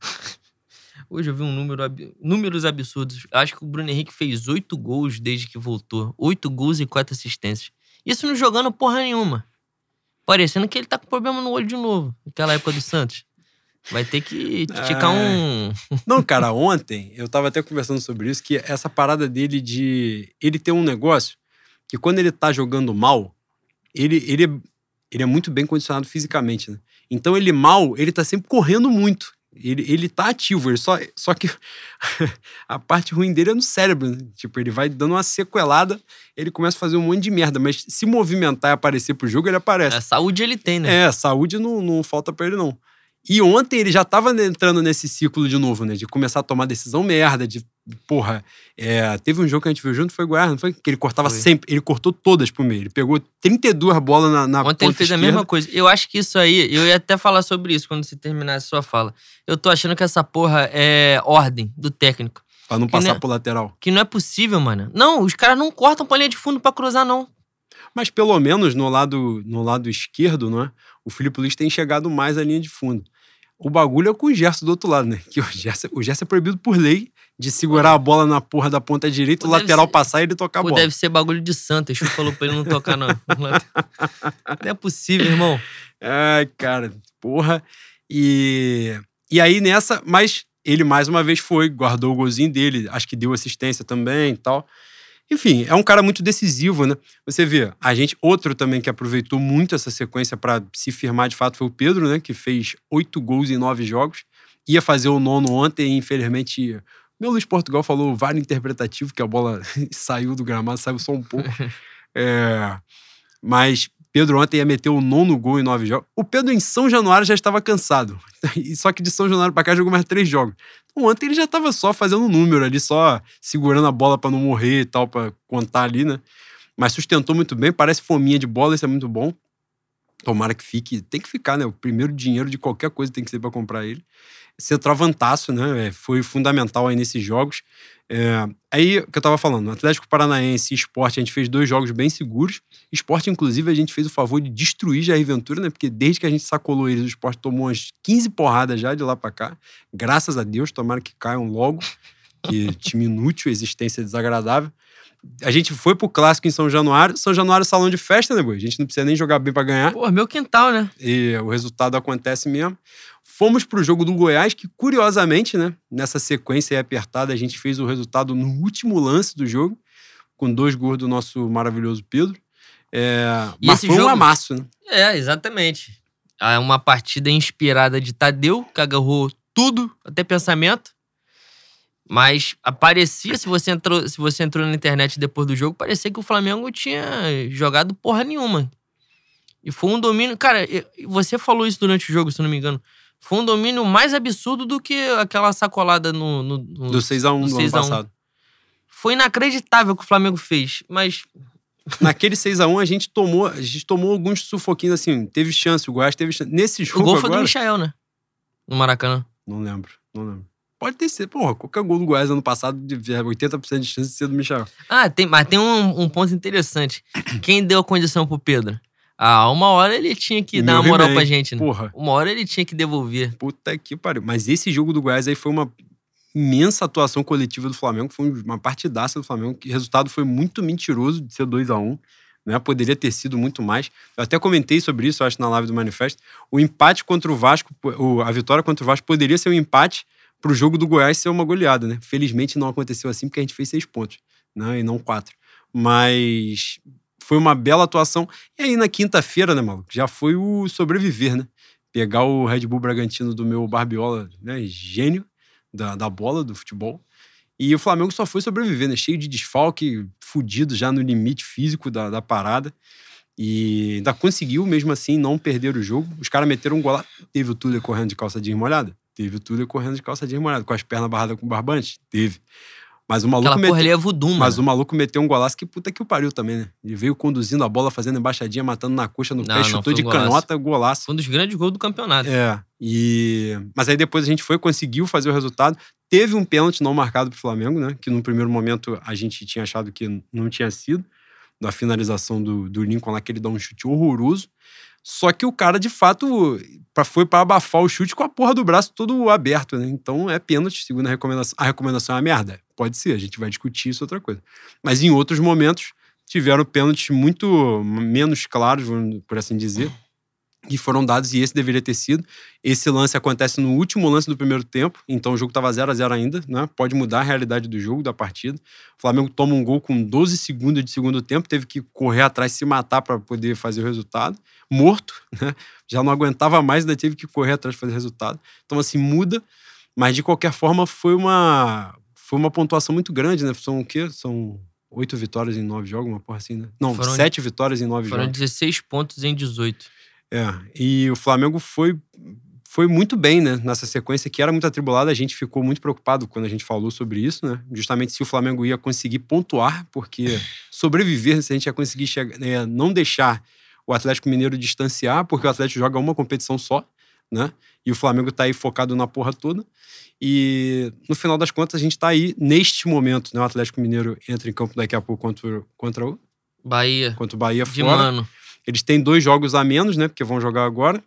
(laughs) Hoje eu vi um número, números absurdos. Acho que o Bruno Henrique fez oito gols desde que voltou. Oito gols e quatro assistências. Isso não jogando porra nenhuma. Parecendo que ele tá com problema no olho de novo, naquela época do Santos. Vai ter que ticar um. Não, cara, ontem eu tava até conversando sobre isso, que essa parada dele de. Ele ter um negócio que quando ele tá jogando mal, ele, ele, é, ele é muito bem condicionado fisicamente, né? Então ele mal, ele tá sempre correndo muito. Ele, ele tá ativo, ele só, só que (laughs) a parte ruim dele é no cérebro. Né? Tipo, ele vai dando uma sequelada, ele começa a fazer um monte de merda, mas se movimentar e aparecer pro jogo, ele aparece. É, saúde ele tem, né? É, saúde não, não falta pra ele, não. E ontem ele já tava entrando nesse ciclo de novo, né? De começar a tomar decisão merda, de. Porra, é, teve um jogo que a gente viu junto, foi Goiás, não foi? Que ele cortava foi. sempre, ele cortou todas pro meio. Ele pegou 32 bolas na, na Ontem ele fez esquerda. a mesma coisa. Eu acho que isso aí, eu ia até falar sobre isso quando você terminasse a sua fala. Eu tô achando que essa porra é ordem do técnico. Pra não que passar não é, pro lateral. Que não é possível, mano. Não, os caras não cortam pra linha de fundo pra cruzar, não. Mas pelo menos no lado, no lado esquerdo, não é? O Felipe Luiz tem chegado mais à linha de fundo. O bagulho é com o Gerson do outro lado, né? Que o Gerson, o Gerson é proibido por lei de segurar a bola na porra da ponta direita, o lateral ser, passar e ele tocar a bola. Deve ser bagulho de santo. Eu falou pra ele não tocar, não. (laughs) não é possível, irmão. Ai, cara, porra. E, e aí nessa, mas ele mais uma vez foi, guardou o golzinho dele, acho que deu assistência também e tal. Enfim, é um cara muito decisivo, né? Você vê, a gente, outro também que aproveitou muito essa sequência para se firmar de fato foi o Pedro, né? Que fez oito gols em nove jogos. Ia fazer o nono ontem e, infelizmente, meu Luiz Portugal falou vários interpretativo, que a bola (laughs) saiu do gramado, saiu só um pouco. (laughs) é, mas Pedro ontem ia meter o nono gol em nove jogos. O Pedro em São Januário já estava cansado. (laughs) Só que de São Januário para cá jogou mais três jogos. Ontem ele já estava só fazendo um número ali, só segurando a bola para não morrer e tal, para contar ali, né? Mas sustentou muito bem, parece fominha de bola, isso é muito bom. Tomara que fique, tem que ficar, né? O primeiro dinheiro de qualquer coisa tem que ser para comprar ele. Centroavantaço, né? É, foi fundamental aí nesses jogos. É, aí, o que eu tava falando, Atlético Paranaense e Esporte, a gente fez dois jogos bem seguros. Esporte, inclusive, a gente fez o favor de destruir Jair Ventura, né? Porque desde que a gente sacolou eles, o Esporte tomou umas 15 porradas já de lá para cá. Graças a Deus, tomara que caiam logo. Que (laughs) time inútil, existência desagradável. A gente foi pro clássico em São Januário. São Januário é salão de festa, né, boi? A gente não precisa nem jogar bem para ganhar. Pô, meu quintal, né? E o resultado acontece mesmo. Fomos pro jogo do Goiás, que curiosamente, né, nessa sequência apertada, a gente fez o resultado no último lance do jogo, com dois gols do nosso maravilhoso Pedro. É, mas foi jogo... um amasso, né? É, exatamente. É uma partida inspirada de Tadeu, que agarrou tudo, até pensamento. Mas aparecia, se você entrou, se você entrou na internet depois do jogo, parecia que o Flamengo tinha jogado porra nenhuma. E foi um domínio. Cara, você falou isso durante o jogo, se não me engano. Foi um domínio mais absurdo do que aquela sacolada no. no, no do 6x1 do, do ano passado. Foi inacreditável o que o Flamengo fez, mas. (laughs) Naquele 6x1 a gente tomou, a gente tomou alguns sufoquinhos assim. Teve chance, o Goiás teve chance. Nesse jogo. O gol foi agora, do Michael, né? No Maracanã. Não lembro, não lembro. Pode ter sido. Porra, qualquer gol do Goiás ano passado, 80% de chance de ser do Michel. Ah, tem, mas tem um, um ponto interessante. Quem deu a condição pro Pedro? Ah, uma hora ele tinha que dar uma moral pra gente, né? Porra. Uma hora ele tinha que devolver. Puta que pariu. Mas esse jogo do Goiás aí foi uma imensa atuação coletiva do Flamengo. Foi uma partidaça do Flamengo. O resultado foi muito mentiroso de ser 2 a 1 um, né? Poderia ter sido muito mais. Eu até comentei sobre isso, acho, na live do Manifesto. O empate contra o Vasco, a vitória contra o Vasco poderia ser um empate para o jogo do Goiás ser uma goleada, né? Felizmente não aconteceu assim, porque a gente fez seis pontos, né? E não quatro. Mas foi uma bela atuação. E aí na quinta-feira, né, maluco? Já foi o sobreviver, né? Pegar o Red Bull Bragantino do meu Barbiola, né? Gênio da, da bola, do futebol. E o Flamengo só foi sobreviver, né? Cheio de desfalque, fudido já no limite físico da, da parada. E ainda conseguiu, mesmo assim, não perder o jogo. Os caras meteram um gol Teve o Tuller correndo de calça jeans molhada? Teve o Tuller correndo de calça jeans molhada. Com as pernas barradas com barbante? Teve. Mas o maluco Aquela meteu, porra ali é voodoo, Mas mano. o maluco meteu um golaço que puta que o pariu também, né? Ele veio conduzindo a bola, fazendo embaixadinha, matando na coxa, no Não, pé, não, chutou um de golaço. canhota, golaço. Foi um dos grandes gols do campeonato. É. E... Mas aí depois a gente foi, conseguiu fazer o resultado. Teve um pênalti não marcado pro Flamengo, né? Que no primeiro momento a gente tinha achado que não tinha sido. Da finalização do, do Lincoln lá, que ele dá um chute horroroso. Só que o cara, de fato, foi para abafar o chute com a porra do braço todo aberto, né? Então é pênalti, segundo a recomendação. A recomendação é uma merda. Pode ser, a gente vai discutir isso outra coisa. Mas em outros momentos tiveram pênaltis muito menos claros, por assim dizer, que foram dados e esse deveria ter sido. Esse lance acontece no último lance do primeiro tempo, então o jogo estava 0 a 0 ainda, né? Pode mudar a realidade do jogo, da partida. O Flamengo toma um gol com 12 segundos de segundo tempo, teve que correr atrás, se matar para poder fazer o resultado. Morto, né? Já não aguentava mais, ainda teve que correr atrás de fazer o resultado. Então, assim, muda, mas de qualquer forma foi uma, foi uma pontuação muito grande, né? São o quê? São oito vitórias em nove jogos, uma porra assim, né? Não, Foram- sete vitórias em nove Foram jogos. 16 pontos em 18. É, e o Flamengo foi, foi muito bem, né? Nessa sequência que era muito atribulada, a gente ficou muito preocupado quando a gente falou sobre isso, né? Justamente se o Flamengo ia conseguir pontuar, porque (laughs) sobreviver, se a gente ia conseguir chegar, né, não deixar o Atlético Mineiro distanciar, porque o Atlético joga uma competição só, né? E o Flamengo tá aí focado na porra toda. E no final das contas, a gente tá aí neste momento, né? O Atlético Mineiro entra em campo daqui a pouco contra, contra, o, Bahia. contra o Bahia De fora. mano. Eles têm dois jogos a menos, né? Porque vão jogar agora.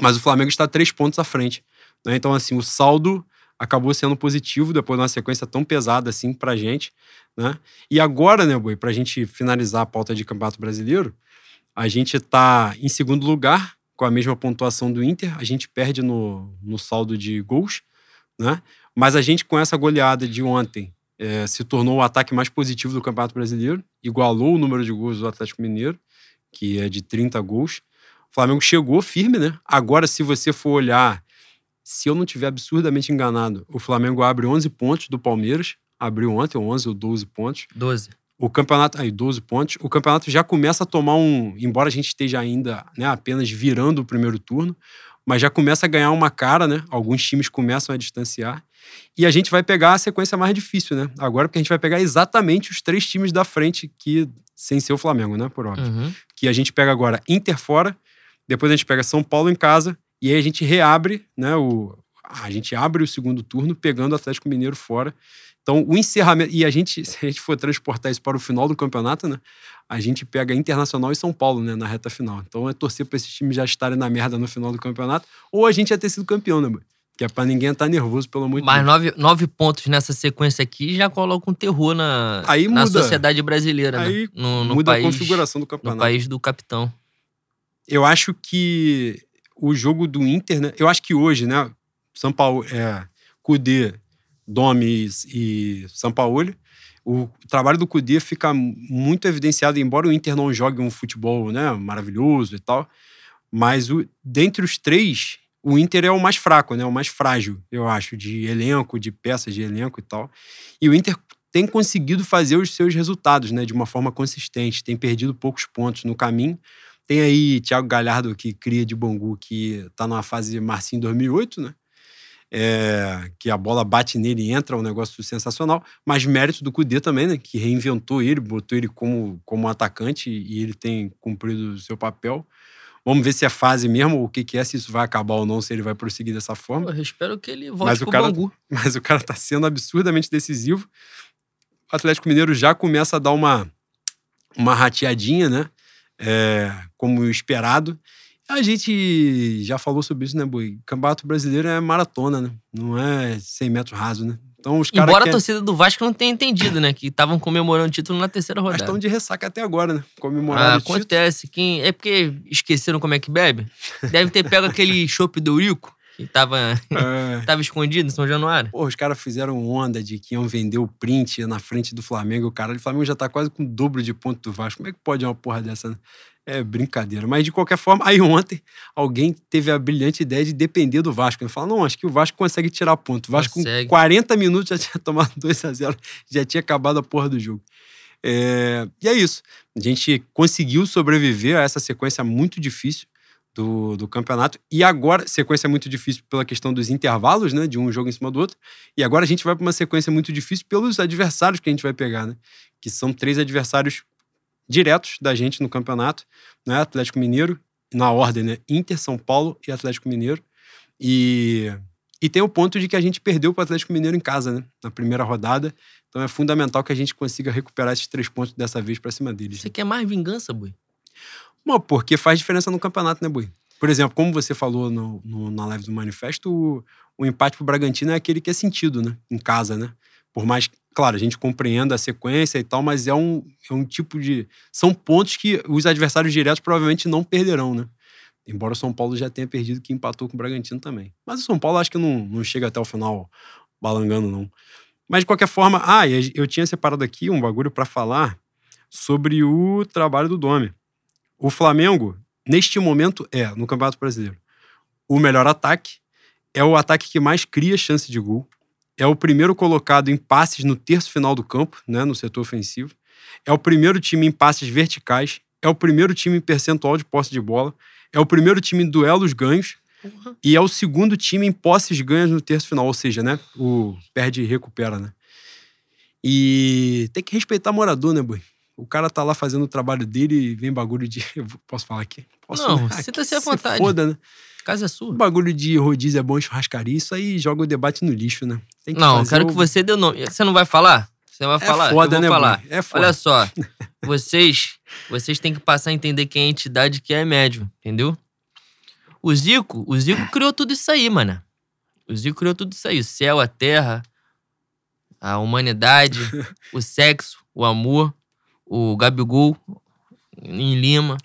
Mas o Flamengo está três pontos à frente. né? Então, assim, o saldo acabou sendo positivo depois de uma sequência tão pesada assim pra gente, né? E agora, né, Boi, pra gente finalizar a pauta de Campeonato Brasileiro, a gente tá em segundo lugar, com a mesma pontuação do Inter. A gente perde no, no saldo de gols, né? Mas a gente, com essa goleada de ontem, eh, se tornou o ataque mais positivo do Campeonato Brasileiro, igualou o número de gols do Atlético Mineiro que é de 30 gols. O Flamengo chegou firme, né? Agora, se você for olhar, se eu não tiver absurdamente enganado, o Flamengo abre 11 pontos do Palmeiras. Abriu ontem, 11 ou 12 pontos. 12. O campeonato, aí 12 pontos. O campeonato já começa a tomar um, embora a gente esteja ainda, né, apenas virando o primeiro turno, mas já começa a ganhar uma cara, né? Alguns times começam a distanciar. E a gente vai pegar a sequência mais difícil, né? Agora porque a gente vai pegar exatamente os três times da frente que sem ser o Flamengo, né, por óbvio Uhum. que a gente pega agora Inter fora, depois a gente pega São Paulo em casa, e aí a gente reabre, né? O, a gente abre o segundo turno pegando o Atlético Mineiro fora. Então, o encerramento. E a gente, (laughs) se a gente for transportar isso para o final do campeonato, né? A gente pega Internacional e São Paulo, né? Na reta final. Então é torcer para esses times já estarem na merda no final do campeonato, ou a gente ia ter sido campeão, né, boy? Que é pra ninguém estar nervoso, pelo amor de Mas Deus. nove, nove pontos nessa sequência aqui já coloca um terror na, Aí na muda. sociedade brasileira, Aí né? No, no Muda país, a configuração do No campeonato. país do capitão. eu acho que o jogo do Inter, né? Eu acho que hoje, né? São Paulo, é, Cudê, Domes e São Paulo, o trabalho do Cudê fica muito evidenciado, embora o Inter não jogue um futebol, né, maravilhoso e tal, mas o, dentre os três, o Inter é o mais fraco, né, o mais frágil, eu acho, de elenco, de peças de elenco e tal. E o Inter tem conseguido fazer os seus resultados, né, de uma forma consistente, tem perdido poucos pontos no caminho. Tem aí Thiago Galhardo, que cria de Bangu, que tá numa fase Marcinho 2008, né? É, que a bola bate nele e entra, um negócio sensacional. Mas mérito do Cudê também, né? Que reinventou ele, botou ele como, como atacante e ele tem cumprido o seu papel. Vamos ver se é fase mesmo, o que, que é, se isso vai acabar ou não, se ele vai prosseguir dessa forma. Eu espero que ele volte Mas o pro cara- Bangu. (laughs) Mas o cara tá sendo absurdamente decisivo. O Atlético Mineiro já começa a dar uma, uma rateadinha, né? É, como esperado. A gente já falou sobre isso, né, Boi? Campeonato brasileiro é maratona, né? Não é 100 metros raso, né? Então os caras Embora a querem- torcida do Vasco não tenha entendido, né? Que estavam comemorando o título na terceira mas rodada. estão de ressaca até agora, né? Comemorar Ah, o título. acontece. Quem... É porque esqueceram como é que bebe? Deve ter pego aquele (laughs) chopp do Eurico, Que tava, É. tava escondido em São Januário. Porra, os caras fizeram onda de que iam vender o print na frente do Flamengo. O cara, o Flamengo já tá quase com o dobro de ponto do Vasco. Como é que pode uma porra dessa, né? É brincadeira. Mas de qualquer forma, aí ontem alguém teve a brilhante ideia de depender do Vasco. Ele fala: não, acho que o Vasco consegue tirar ponto. O Vasco Consegue. com 40 minutos já tinha (laughs) tomado 2 a 0 já tinha acabado a porra do jogo. É, E é isso. A gente conseguiu sobreviver a essa sequência muito difícil do, do campeonato. E agora, sequência muito difícil pela questão dos intervalos, né? De um jogo em cima do outro. E agora a gente vai para uma sequência muito difícil pelos adversários que a gente vai pegar, né? Que são três adversários diretos da gente no campeonato, né? Atlético Mineiro, na ordem, né? Inter, São Paulo e Atlético Mineiro. E, e tem o ponto de que a gente perdeu para o Atlético Mineiro em casa, né? Na primeira rodada. Então é fundamental que a gente consiga recuperar esses três pontos dessa vez para cima deles. Você quer mais vingança, Bui? Bom, porque faz diferença no campeonato, né, Bui? Por exemplo, como você falou no, no- na live do Manifesto, o, o empate pro Bragantino é aquele que é sentido, né? Em casa, né? Por mais, claro, a gente compreenda a sequência e tal, mas é um, é um tipo de. São pontos que os adversários diretos provavelmente não perderão, né? Embora o São Paulo já tenha perdido, que empatou com o Bragantino também. Mas o São Paulo acho que não, não chega até o final balangando, não. Mas de qualquer forma, ah, eu tinha separado aqui um bagulho para falar sobre o trabalho do Domi. O Flamengo, neste momento, é, no Campeonato Brasileiro, o melhor ataque, é o ataque que mais cria chance de gol, é o primeiro colocado em passes no terço final do campo, né, no setor ofensivo, é o primeiro time em passes verticais, é o primeiro time em percentual de posse de bola, é o primeiro time em duelos ganhos Porra. e é o segundo time em posses ganhas no terço final, ou seja, né, o perde e recupera, né. E tem que respeitar morador, né, boi? O cara tá lá fazendo o trabalho dele e vem bagulho de. (laughs) Posso falar aqui? Posso, Não, né? sinta-se Que à vontade. Foda, né? Casa é O sua. bagulho de rodízio é bom churrascaria, isso aí joga o debate no lixo, né? Não, quero o- que você dê o nome. Você não vai falar? Você vai É falar? foda, eu né, vou falar. Bui? É foda. Olha só, (laughs) vocês, vocês têm que passar a entender quem é a entidade que é médio, entendeu? O Zico, o Zico criou tudo isso aí, mano. O Zico criou tudo isso aí, o céu, a terra, a humanidade, (laughs) o sexo, o amor, o Gabigol em Lima.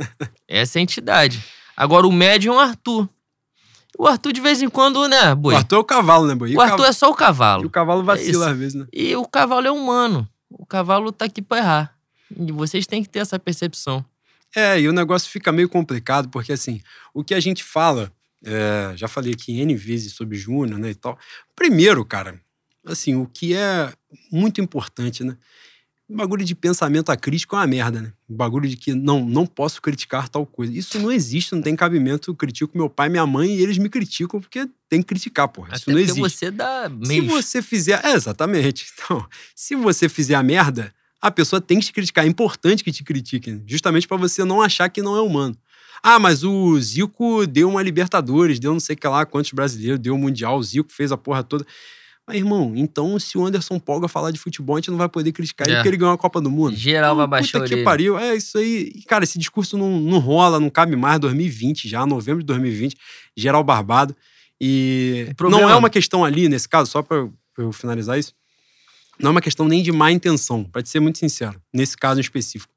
(laughs) Essa é a entidade. Agora o médio é o Arthur. O Arthur de vez em quando, né, O boi? Arthur é o cavalo, né, boi? E O Arthur cavalo- é só o E cavalo. o cavalo vacila isso. às vezes, né? E o cavalo é humano. O cavalo tá aqui pra errar. E vocês têm que ter essa percepção. É, e o negócio fica meio complicado, porque assim, o que a gente fala, é, já falei aqui N vezes sobre Júnior, né, e tal. Primeiro, cara, assim, o que é muito importante, né? O bagulho de pensamento acrítico é uma merda, né? O bagulho de que não, não posso criticar tal coisa. Isso não existe, não tem cabimento. Eu critico meu pai minha mãe e eles me criticam porque tem que criticar, porra. Isso Até não porque existe. você dá Se você fizer. É, exatamente. (laughs) Então, se você fizer a merda, a pessoa tem que te criticar. É importante que te critiquem, justamente pra você não achar que não é humano. Ah, mas o Zico deu uma Libertadores, deu não sei o que lá, quantos brasileiros, deu um Mundial, o Zico fez a porra toda. Mas, irmão, então se o Anderson Polga falar de futebol, a gente não vai poder criticar ele É. porque ele ganhou a Copa do Mundo. Geral vai Puta baixar a que pariu. É isso aí. E, Cara, esse discurso não, não rola, não cabe mais. 2020 já, novembro de 2020, geral barbado. E não é uma questão ali, nesse caso, só pra eu, finalizar isso, não é uma questão nem de má intenção, pra te ser muito sincero, nesse caso em específico.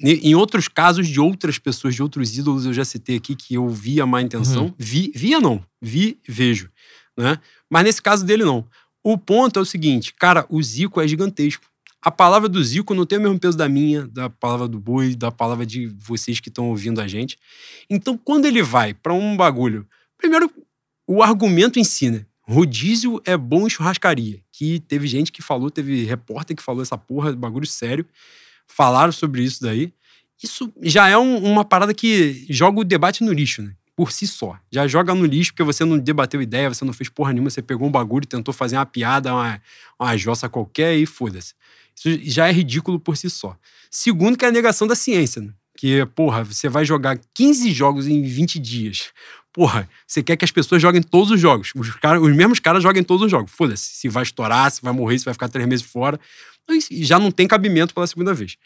Em outros casos de outras pessoas, de outros ídolos, eu já citei aqui que eu via má intenção. Uhum. Vi, via não, vi, vejo. Né? Mas nesse caso dele, não. O ponto é o seguinte, cara, o Zico é gigantesco. A palavra do Zico não tem o mesmo peso da minha, da palavra do Boi, da palavra de vocês que estão ouvindo a gente. Então, quando ele vai pra um bagulho, primeiro, o argumento ensina. Rodízio é bom em churrascaria. Que teve gente que falou, teve repórter que falou essa porra, bagulho sério. Falaram sobre isso daí. Isso já é um- uma parada que joga o debate no lixo, né? Por si só. Já joga no lixo porque você não debateu ideia, você não fez porra nenhuma, você pegou um bagulho, tentou fazer uma piada, uma, uma jossa qualquer e foda-se. Isso já é ridículo por si só. Segundo, que é a negação da ciência, né? Que, porra, você vai jogar 15 jogos em 20 dias. Porra, você quer que as pessoas joguem todos os jogos. Os, cara, os mesmos caras joguem todos os jogos. Foda-se. Se vai estourar, se vai morrer, se vai ficar três meses fora. Então, Já não tem cabimento pela segunda vez.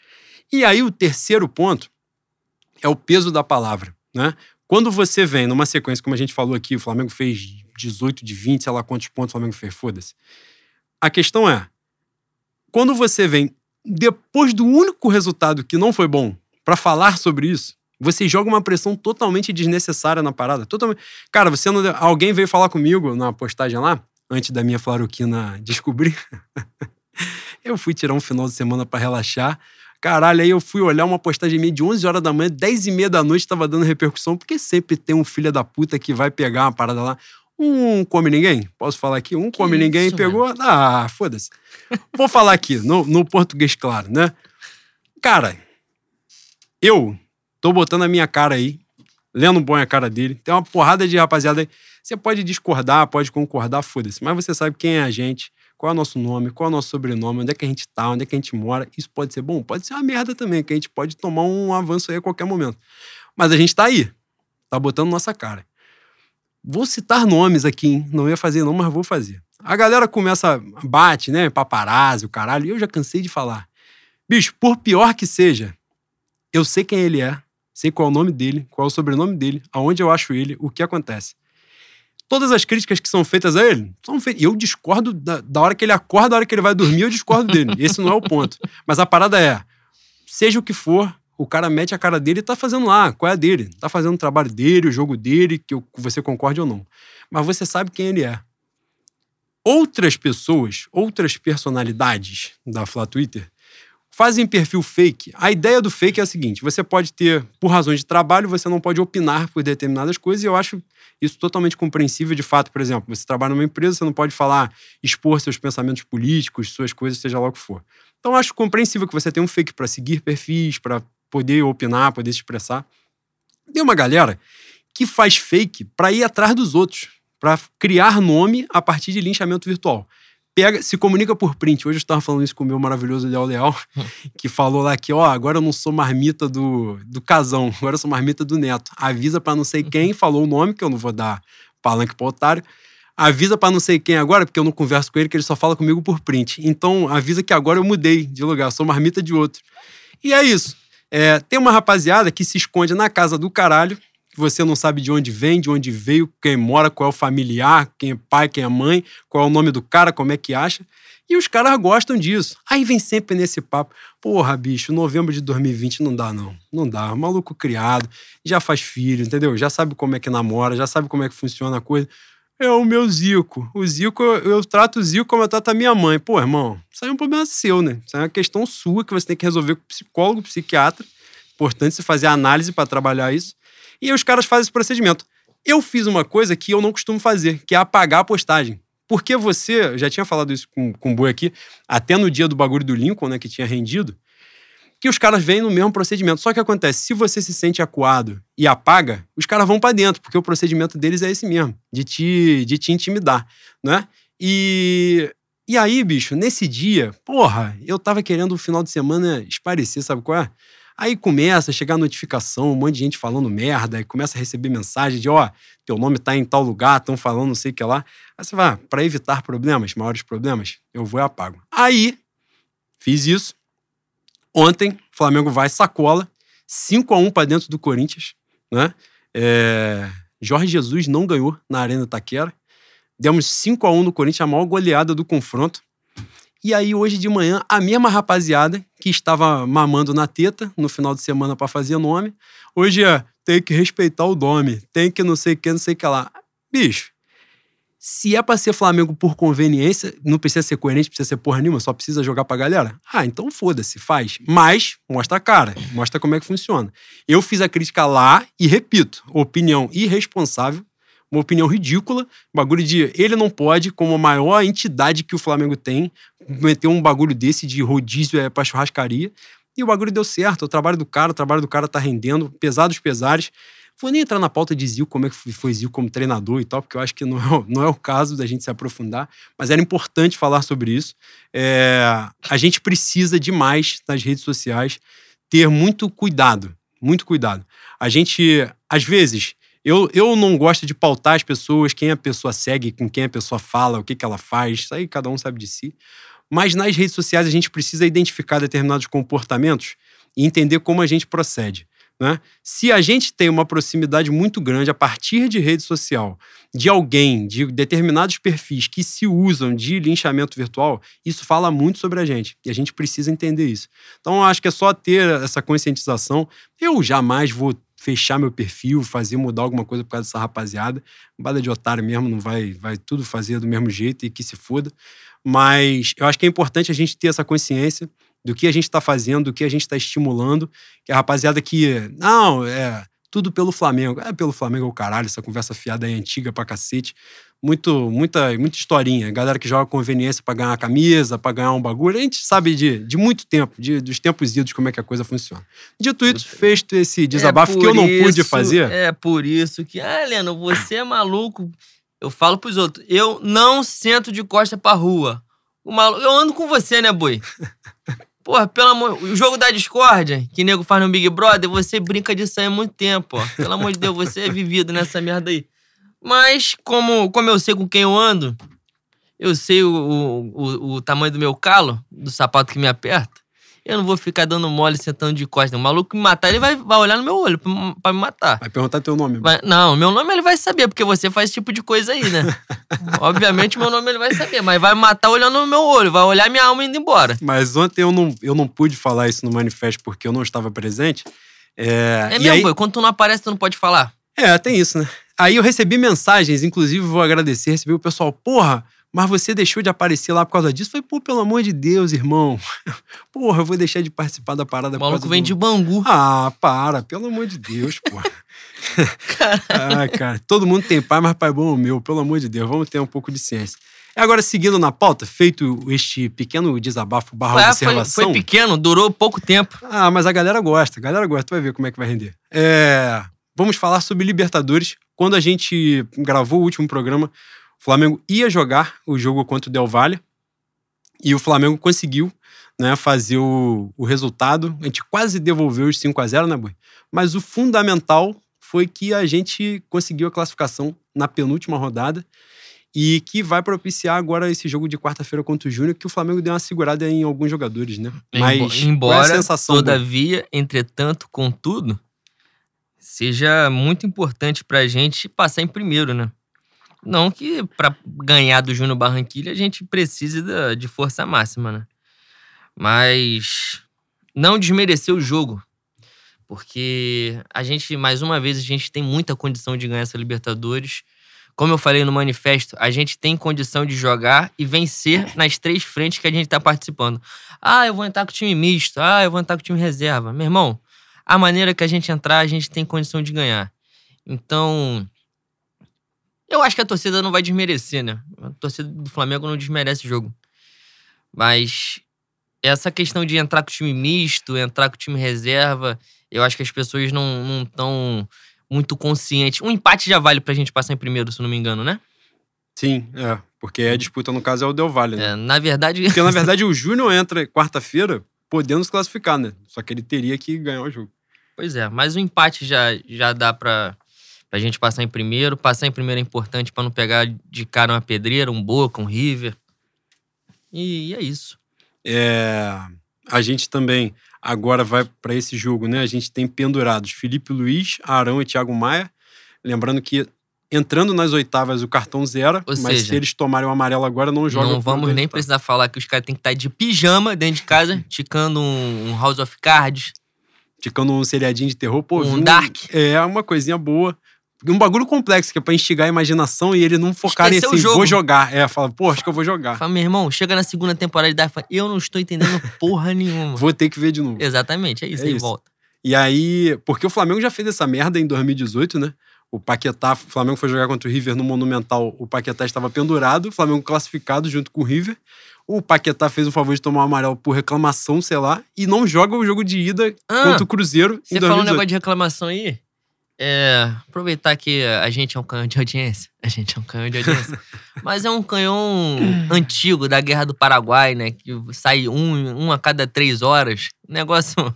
E aí, o terceiro ponto é o peso da palavra, né? Quando você vem numa sequência, como a gente falou aqui, o Flamengo fez 18 de 20, sei lá quantos pontos o Flamengo fez, foda-se. A questão é, quando você vem depois do único resultado que não foi bom para falar sobre isso, Você joga uma pressão totalmente desnecessária na parada. Totalmente. Cara, você não... alguém veio falar comigo na postagem lá, antes da minha flaroquina descobrir. (laughs) eu fui tirar um final de semana para relaxar. Caralho, aí eu fui olhar uma postagem minha de 11 horas da manhã, 10 e meia da noite, tava dando repercussão, porque sempre tem um filho da puta que vai pegar uma parada lá. Um come ninguém? Posso falar aqui? Um come que ninguém isso, pegou. Mano? Ah, foda-se. (laughs) Vou falar aqui, no, no português claro, né? Cara, eu tô botando a minha cara aí, lendo bom a cara dele. Tem uma porrada de rapaziada aí. Você pode discordar, pode concordar, foda-se. Mas você sabe quem é a gente qual é o nosso nome, qual é o nosso sobrenome, onde é que a gente tá, onde é que a gente mora. Isso pode ser bom? Pode ser uma merda também, que a gente pode tomar um avanço aí a qualquer momento. Mas a gente tá aí, tá botando nossa cara. Vou citar nomes aqui, hein? Não ia fazer não, mas vou fazer. A galera começa, bate, né? Paparazzi, o caralho, e eu já cansei de falar. Bicho, por pior que seja, eu sei quem ele é, sei qual é o nome dele, qual é o sobrenome dele, aonde eu acho ele, o que acontece todas as críticas que são feitas a ele são feitas. E eu discordo da, da hora que ele acorda, da hora que ele vai dormir, eu discordo dele. (laughs) Esse não é o ponto. Mas a parada é: seja o que for, o cara mete a cara dele e tá fazendo lá, qual é a dele? Tá fazendo o trabalho dele, o jogo dele, que você concorde ou não. Mas você sabe quem ele é. Outras pessoas, outras personalidades da Flá Twitter fazem perfil fake. A ideia do fake é a seguinte: você pode ter, por razões de trabalho, você não pode opinar por determinadas coisas, e eu acho isso totalmente compreensível de fato. Por exemplo, você trabalha numa empresa, você não pode falar, expor seus pensamentos políticos, suas coisas, seja lá o que for. Então, eu acho compreensível que você tenha um fake para seguir perfis, para poder opinar, poder se expressar. Tem uma galera que faz fake para ir atrás dos outros, para criar nome a partir de linchamento virtual pega, se comunica por print. Hoje eu estava falando isso com o meu maravilhoso Léo Leal, (laughs) que falou lá que, ó, agora eu não sou marmita do, do casão, agora eu sou marmita do neto. Avisa para não sei quem, falou o nome, que eu não vou dar palanque pro otário. Avisa para não sei quem agora, porque eu não converso com ele, que ele só fala comigo por print. Então, avisa que agora eu mudei de lugar, sou marmita de outro. E é isso. É, tem uma rapaziada que se esconde na casa do caralho, que você não sabe de onde vem, de onde veio, quem mora, qual é o familiar, quem é pai, quem é mãe, qual é o nome do cara, como é que acha. E os caras gostam disso. Aí vem sempre nesse papo. Porra, bicho, novembro de 2020 não dá, não. Não dá. Maluco criado, já faz filho, entendeu? Já sabe como é que namora, já sabe como é que funciona a coisa. É o meu Zico. O Zico, eu trato o Zico como eu trato a minha mãe. Pô, irmão, isso aí é um problema seu, né? Isso é uma questão sua que você tem que resolver com psicólogo, psiquiatra. Importante você fazer análise para trabalhar isso. E aí os caras fazem esse procedimento. Eu fiz uma coisa que eu não costumo fazer, que é apagar a postagem. Porque você, já tinha falado isso com, com o Boi aqui, até no dia do bagulho do Lincoln, né, que tinha rendido, que os caras vêm no mesmo procedimento. Só que acontece, se você se sente acuado e apaga, os caras vão para dentro, porque o procedimento deles é esse mesmo, de te, de te intimidar, né? E, e aí, bicho, nesse dia, porra, eu tava querendo o final de semana esparecer, sabe qual é? Aí começa a chegar notificação, um monte de gente falando merda, e começa a receber mensagem de, ó, oh, teu nome tá em tal lugar, estão falando não sei o que lá. Aí você vai, ah, para evitar problemas, maiores problemas, eu vou e apago. Aí, fiz isso. Ontem, Flamengo vai sacola, 5 a 1 para dentro do Corinthians, né? É... Jorge Jesus não ganhou na Arena Taquera. Demos 5 a 1 no Corinthians, a maior goleada do confronto. E aí, hoje de manhã, a mesma rapaziada que estava mamando na teta no final de semana para fazer nome, hoje é tem que respeitar o nome, tem que não sei o que, não sei o que lá. Bicho, se é pra ser Flamengo por conveniência, não precisa ser coerente, precisa ser porra nenhuma, só precisa jogar pra galera. Ah, então foda-se, faz. Mas mostra a cara, mostra como é que funciona. Eu fiz a crítica lá e repito, opinião irresponsável uma opinião ridícula, bagulho de ele não pode, como a maior entidade que o Flamengo tem, meter um bagulho desse de rodízio é pra churrascaria. E o bagulho deu certo, o trabalho do cara, o trabalho do cara tá rendendo, pesados pesares. Vou nem entrar na pauta de Zil, como é que foi Zil como treinador e tal, porque eu acho que não é, não é o caso da gente se aprofundar, mas era importante falar sobre isso. É, a gente precisa demais nas redes sociais ter muito cuidado, muito cuidado. A gente, às vezes, eu, eu não gosto de pautar as pessoas, quem a pessoa segue, com quem a pessoa fala, o que, que ela faz, isso aí cada um sabe de si. Mas nas redes sociais a gente precisa identificar determinados comportamentos e entender como a gente procede. Né? Se a gente tem uma proximidade muito grande a partir de rede social, de alguém, de determinados perfis que se usam de linchamento virtual, isso fala muito sobre a gente e a gente precisa entender isso. Então, acho que é só ter essa conscientização. Eu jamais vou fechar meu perfil, fazer mudar alguma coisa por causa dessa rapaziada. Bada de otário mesmo, não vai, vai tudo fazer do mesmo jeito e que se foda. Mas eu acho que é importante a gente ter essa consciência do que a gente está fazendo, do que a gente está estimulando, que a rapaziada que, não, é tudo pelo Flamengo. É pelo Flamengo é o caralho, essa conversa fiada aí antiga pra cacete muito, muita, muita historinha. Galera que joga conveniência para ganhar uma camisa, para ganhar um bagulho. A gente sabe de, de muito tempo, de, dos tempos idos, como é que a coisa funciona. Dito isso, feito esse desabafo é que eu não isso, pude fazer. É por isso que, ah, Leno, você é maluco. Eu falo pros outros, eu não sento de costa pra rua. O maluco, eu ando com você, né, boi? (laughs) Porra, pelo amor. O jogo da discórdia, que nego faz no Big Brother, você brinca disso aí há muito tempo, ó. Pelo amor de Deus, você é vivido nessa merda aí. Mas, como, como eu sei com quem eu ando, eu sei o, o, o, tamanho do meu calo, do sapato que me aperta, eu não vou ficar dando mole sentando de costas. O maluco me matar, ele vai, vai olhar no meu olho pra, pra me matar. Vai perguntar teu nome. Vai, não, meu nome ele vai saber, porque você faz esse tipo de coisa aí, né? (laughs) Obviamente, meu nome ele vai saber, mas vai matar olhando no meu olho, vai olhar minha alma indo embora. Mas ontem eu não, eu não pude falar isso no manifesto porque eu não estava presente. É, é mesmo, aí... Quando tu não aparece, tu não pode falar. É, tem isso, né? Aí eu recebi mensagens, inclusive vou agradecer, recebi o pessoal, porra, mas você deixou de aparecer lá por causa disso? Falei, pô, pelo amor de Deus, irmão. (laughs) Porra, eu vou deixar de participar da parada. O maluco vem do... de Bangu. Ah, para, pelo amor de Deus, porra. (laughs) ah, cara, todo mundo tem pai, mas pai bom é o meu, pelo amor de Deus, vamos ter um pouco de ciência. Agora, seguindo na pauta, feito este pequeno desabafo barra é, observação. Foi, foi pequeno, durou pouco tempo. Ah, mas a galera gosta, a galera gosta, tu vai ver como é que vai render. É, vamos falar sobre Libertadores. Quando a gente gravou o último programa, o Flamengo ia jogar o jogo contra o Del Valle e o Flamengo conseguiu né, fazer o, o resultado. A gente quase devolveu os 5 a 0 né, Boi? Mas o fundamental foi que a gente conseguiu a classificação na penúltima rodada e que vai propiciar agora esse jogo de quarta-feira contra o Júnior, que o Flamengo deu uma segurada em alguns jogadores, né? Mas embora, é sensação, todavia, entretanto, contudo, seja muito importante para a gente passar em primeiro, né? Não que para ganhar do Júnior Barranquilha a gente precise de força máxima, né? Mas não desmerecer o jogo. Porque a gente, mais uma vez, a gente tem muita condição de ganhar essa Libertadores. Como eu falei no manifesto, a gente tem condição de jogar e vencer nas três frentes que a gente está participando. Ah, eu vou entrar com o time misto. Ah, eu vou entrar com o time reserva. Meu irmão, a maneira que a gente entrar, a gente tem condição de ganhar. Então, eu acho que a torcida não vai desmerecer, né? A torcida do Flamengo não desmerece o jogo. Mas essa questão de entrar com o time misto, entrar com o time reserva, eu acho que as pessoas não estão muito conscientes. Um empate já vale pra gente passar em primeiro, se não me engano, né? Sim, é. Porque a disputa, no caso, é o Del Valle, né? É, na verdade. Porque, na (laughs) verdade, o Júnior entra quarta-feira podendo classificar, né? Só que ele teria que ganhar o jogo. Pois é, mas o empate já, já dá pra, pra gente passar em primeiro. Passar em primeiro é importante para não pegar de cara uma pedreira, um Boca, um River. E, e é isso. É, a gente também agora vai para esse jogo, né? A gente tem pendurados Felipe Luiz, Arão e Thiago Maia. Lembrando que entrando nas oitavas o cartão zero, Ou mas seja, se eles tomarem o amarelo agora, não jogam. Não vamos nem precisar falar que os caras têm que estar de pijama dentro de casa, ticando um, House of Cards. Ticando um seriadinho de terror, pô. Um Dark. É, uma coisinha boa. Um bagulho complexo, que é pra instigar a imaginação e ele não focar nesse assim, vou jogar. É, fala, pô, acho que eu vou jogar. Fala, meu irmão, chega na segunda temporada e dá, fala, eu não estou entendendo (laughs) porra nenhuma. vou ter que ver de novo. Exatamente, é isso, é aí isso. volta. E aí, porque o Flamengo já fez essa merda em 2018, né? O Paquetá, o Flamengo foi jogar contra o River no Monumental, o Paquetá estava pendurado, o Flamengo classificado junto com o River. O Paquetá fez o favor de tomar o amarelo por reclamação, sei lá, e não joga o jogo de ida ah, contra o Cruzeiro. Você falou um negócio de reclamação aí? É, aproveitar que a gente é um canhão de audiência. A gente é um canhão de audiência. (laughs) Mas é um canhão antigo da Guerra do Paraguai, né? Que sai um, um a cada três horas. Negócio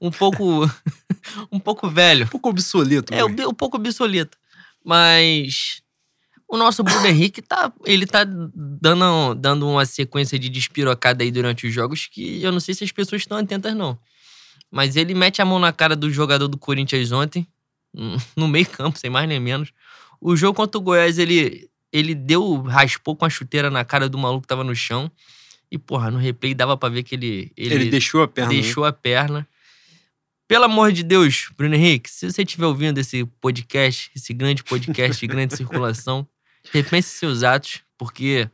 um pouco (laughs) um pouco velho. Um pouco obsoleto. É, um, pouco obsoleto. Mas o nosso Bruno Henrique tá, ele tá dando, dando uma sequência de despirocada aí durante os jogos que eu não sei se as pessoas estão atentas, não. Mas ele mete a mão na cara do jogador do Corinthians ontem, no (laughs) meio campo, sem mais nem menos. O jogo contra o Goiás, ele, ele deu, raspou com a chuteira na cara do maluco que tava no chão. E, porra, no replay dava pra ver que ele. Ele, ele deixou a perna. Deixou né? a perna. Pelo amor de Deus, Bruno Henrique, se você estiver ouvindo esse podcast, esse grande podcast de grande circulação, (laughs) repense seus atos, porque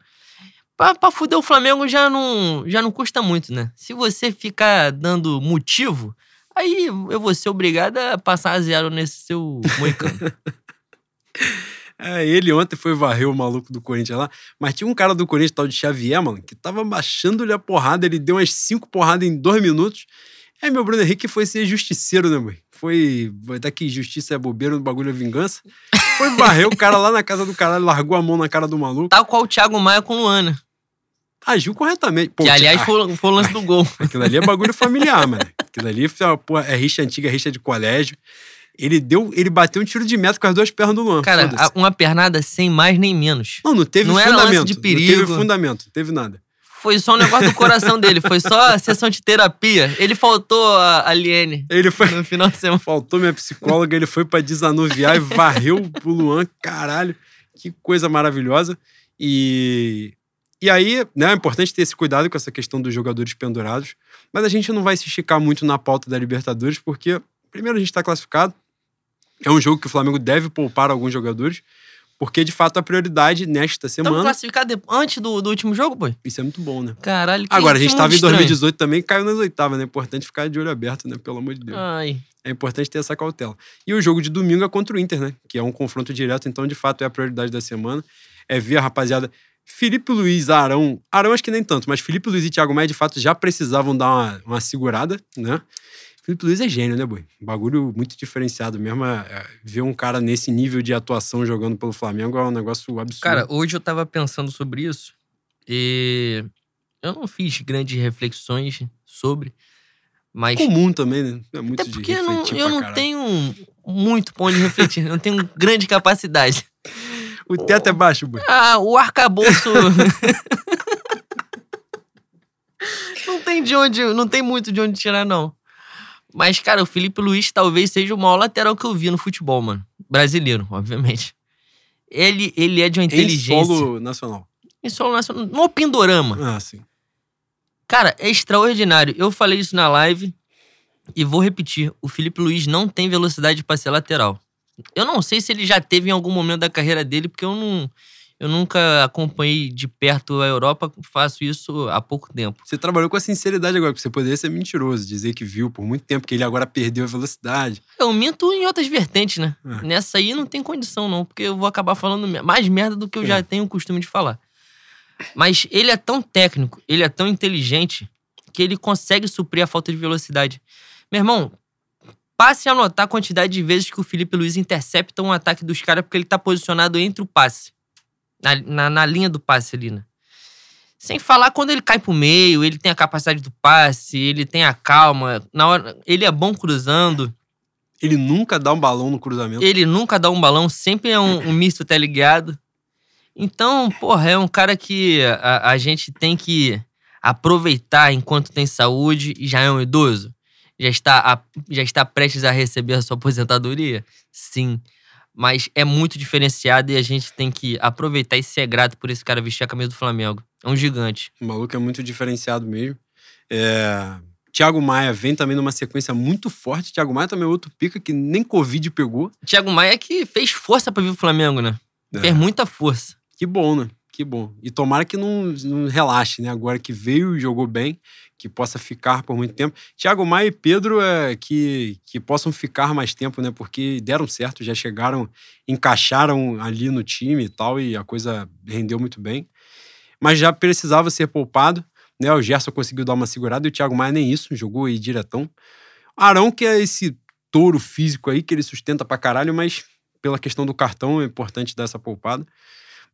pra, pra fuder o Flamengo já não, já não custa muito, né? Se você ficar dando motivo, aí eu vou ser obrigado a passar a zero nesse seu moicano. (laughs) É, ele ontem foi varrer o maluco do Corinthians lá, mas tinha um cara do Corinthians, tal de Xavier, mano, que tava baixando-lhe a porrada, ele deu umas cinco porradas em dois minutos. Aí meu Bruno Henrique foi ser justiceiro, né, mãe? Foi. Daqui, justiça é bobeira, no bagulho é vingança. Foi varrer o cara lá na casa do caralho, largou a mão na cara do maluco. Tal qual o Thiago Maia com Luana. Agiu corretamente. Pô, que, aliás, foi, foi o lance do gol. (laughs) Aquilo ali é bagulho familiar, mano. Aquilo ali pô, é rixa antiga, rixa de colégio. Ele deu, ele bateu um tiro de meta com as duas pernas do Luan. Cara, uma pernada sem mais nem menos. Não, não teve Não era lance fundamento. de Não perigo. teve fundamento, não teve nada. Foi só um negócio do coração dele, foi só a sessão de terapia. Ele faltou a Aliene Ele foi. no final de semana. Faltou minha psicóloga, ele foi pra desanuviar e varreu o Luan, caralho. Que coisa maravilhosa. E, e aí, né, é importante ter esse cuidado com essa questão dos jogadores pendurados. Mas a gente não vai se esticar muito na pauta da Libertadores, porque, primeiro, a gente está classificado. É um jogo que o Flamengo deve poupar alguns jogadores, porque, de fato, a prioridade nesta Estamos semana. classificados de- antes do, do último jogo, pô? Isso é muito bom, né? Caralho, que Agora, a gente estava em mundo estranho. 2018 também, caiu nas oitavas, né? É importante ficar de olho aberto, né? Pelo amor de Deus. Ai. É importante ter essa cautela. E o jogo de domingo é contra o Inter, né? Que é um confronto direto, então de fato é a prioridade da semana. É ver a rapaziada. Felipe Luiz, Arão. Arão acho que nem tanto, mas Felipe Luiz e Thiago Maia de fato já precisavam dar uma, uma segurada, né? Felipe Luiz é gênio, né, boi? Bagulho muito diferenciado mesmo. é- é, ver um cara nesse nível de atuação jogando pelo Flamengo é um negócio absurdo. Cara, hoje eu tava pensando sobre isso e eu não fiz grandes reflexões sobre, mas comum também, né? É muito até porque eu não, eu não caralho. tenho muito ponto de refletir, eu não tenho (laughs) grande capacidade. O teto é baixo, boi. Ah, o arcabouço. (laughs) não tem de onde, não tem muito de onde tirar, não. Mas, cara, o Felipe Luiz talvez seja o maior lateral que eu vi no futebol, mano. Brasileiro, obviamente. Ele, ele é de uma Em inteligência. solo nacional. Em solo nacional. No Pindorama. Ah, sim. Cara, é extraordinário. Eu falei isso na live e vou repetir. O Felipe Luiz não tem velocidade para ser lateral. Eu não sei se ele já teve em algum momento da carreira dele, porque eu não. Eu nunca acompanhei de perto a Europa, faço isso há pouco tempo. Você trabalhou com a sinceridade agora, porque você poderia ser mentiroso, dizer que viu por muito tempo, que ele agora perdeu a velocidade. Eu minto em outras vertentes, né? É. Nessa aí não tem condição, não, porque eu vou acabar falando mais merda do que eu É. já tenho o costume de falar. Mas ele é tão técnico, ele é tão inteligente, que ele consegue suprir a falta de velocidade. Meu irmão, passe a notar a quantidade de vezes que o Felipe Luiz intercepta um ataque dos caras, porque ele tá posicionado entre o passe. Na, na, na linha do passe ali, né? Sem falar quando ele cai pro meio, ele tem a capacidade do passe, ele tem a calma. Na hora, ele é bom cruzando. Ele nunca dá um balão no cruzamento. Ele nunca dá um balão, sempre é um, um misto teleguiado. Então, porra, é um cara que a, a gente tem que aproveitar enquanto tem saúde e já é um idoso. Já está, a- já está prestes a receber a sua aposentadoria? Sim. Mas é muito diferenciado e a gente tem que aproveitar e ser grato por esse cara vestir a camisa do Flamengo. É um gigante. O maluco é muito diferenciado mesmo. É... Thiago Maia vem também numa sequência muito forte. Thiago Maia também é outro pica que nem Covid pegou. Thiago Maia que fez força pra vir o Flamengo, né? É. Fez muita força. Que bom, né? Que bom. E tomara que não, não relaxe, né? Agora que veio e jogou bem, que possa ficar por muito tempo. Thiago Maia e Pedro é, que, que possam ficar mais tempo, né? Porque deram certo, já chegaram, encaixaram ali no time e tal, e a coisa rendeu muito bem. Mas já precisava ser poupado, né? O Gerson conseguiu dar uma segurada e o Thiago Maia nem isso, jogou aí diretão. Arão, que é esse touro físico aí que ele sustenta pra caralho, mas pela questão do cartão é importante dar essa poupada.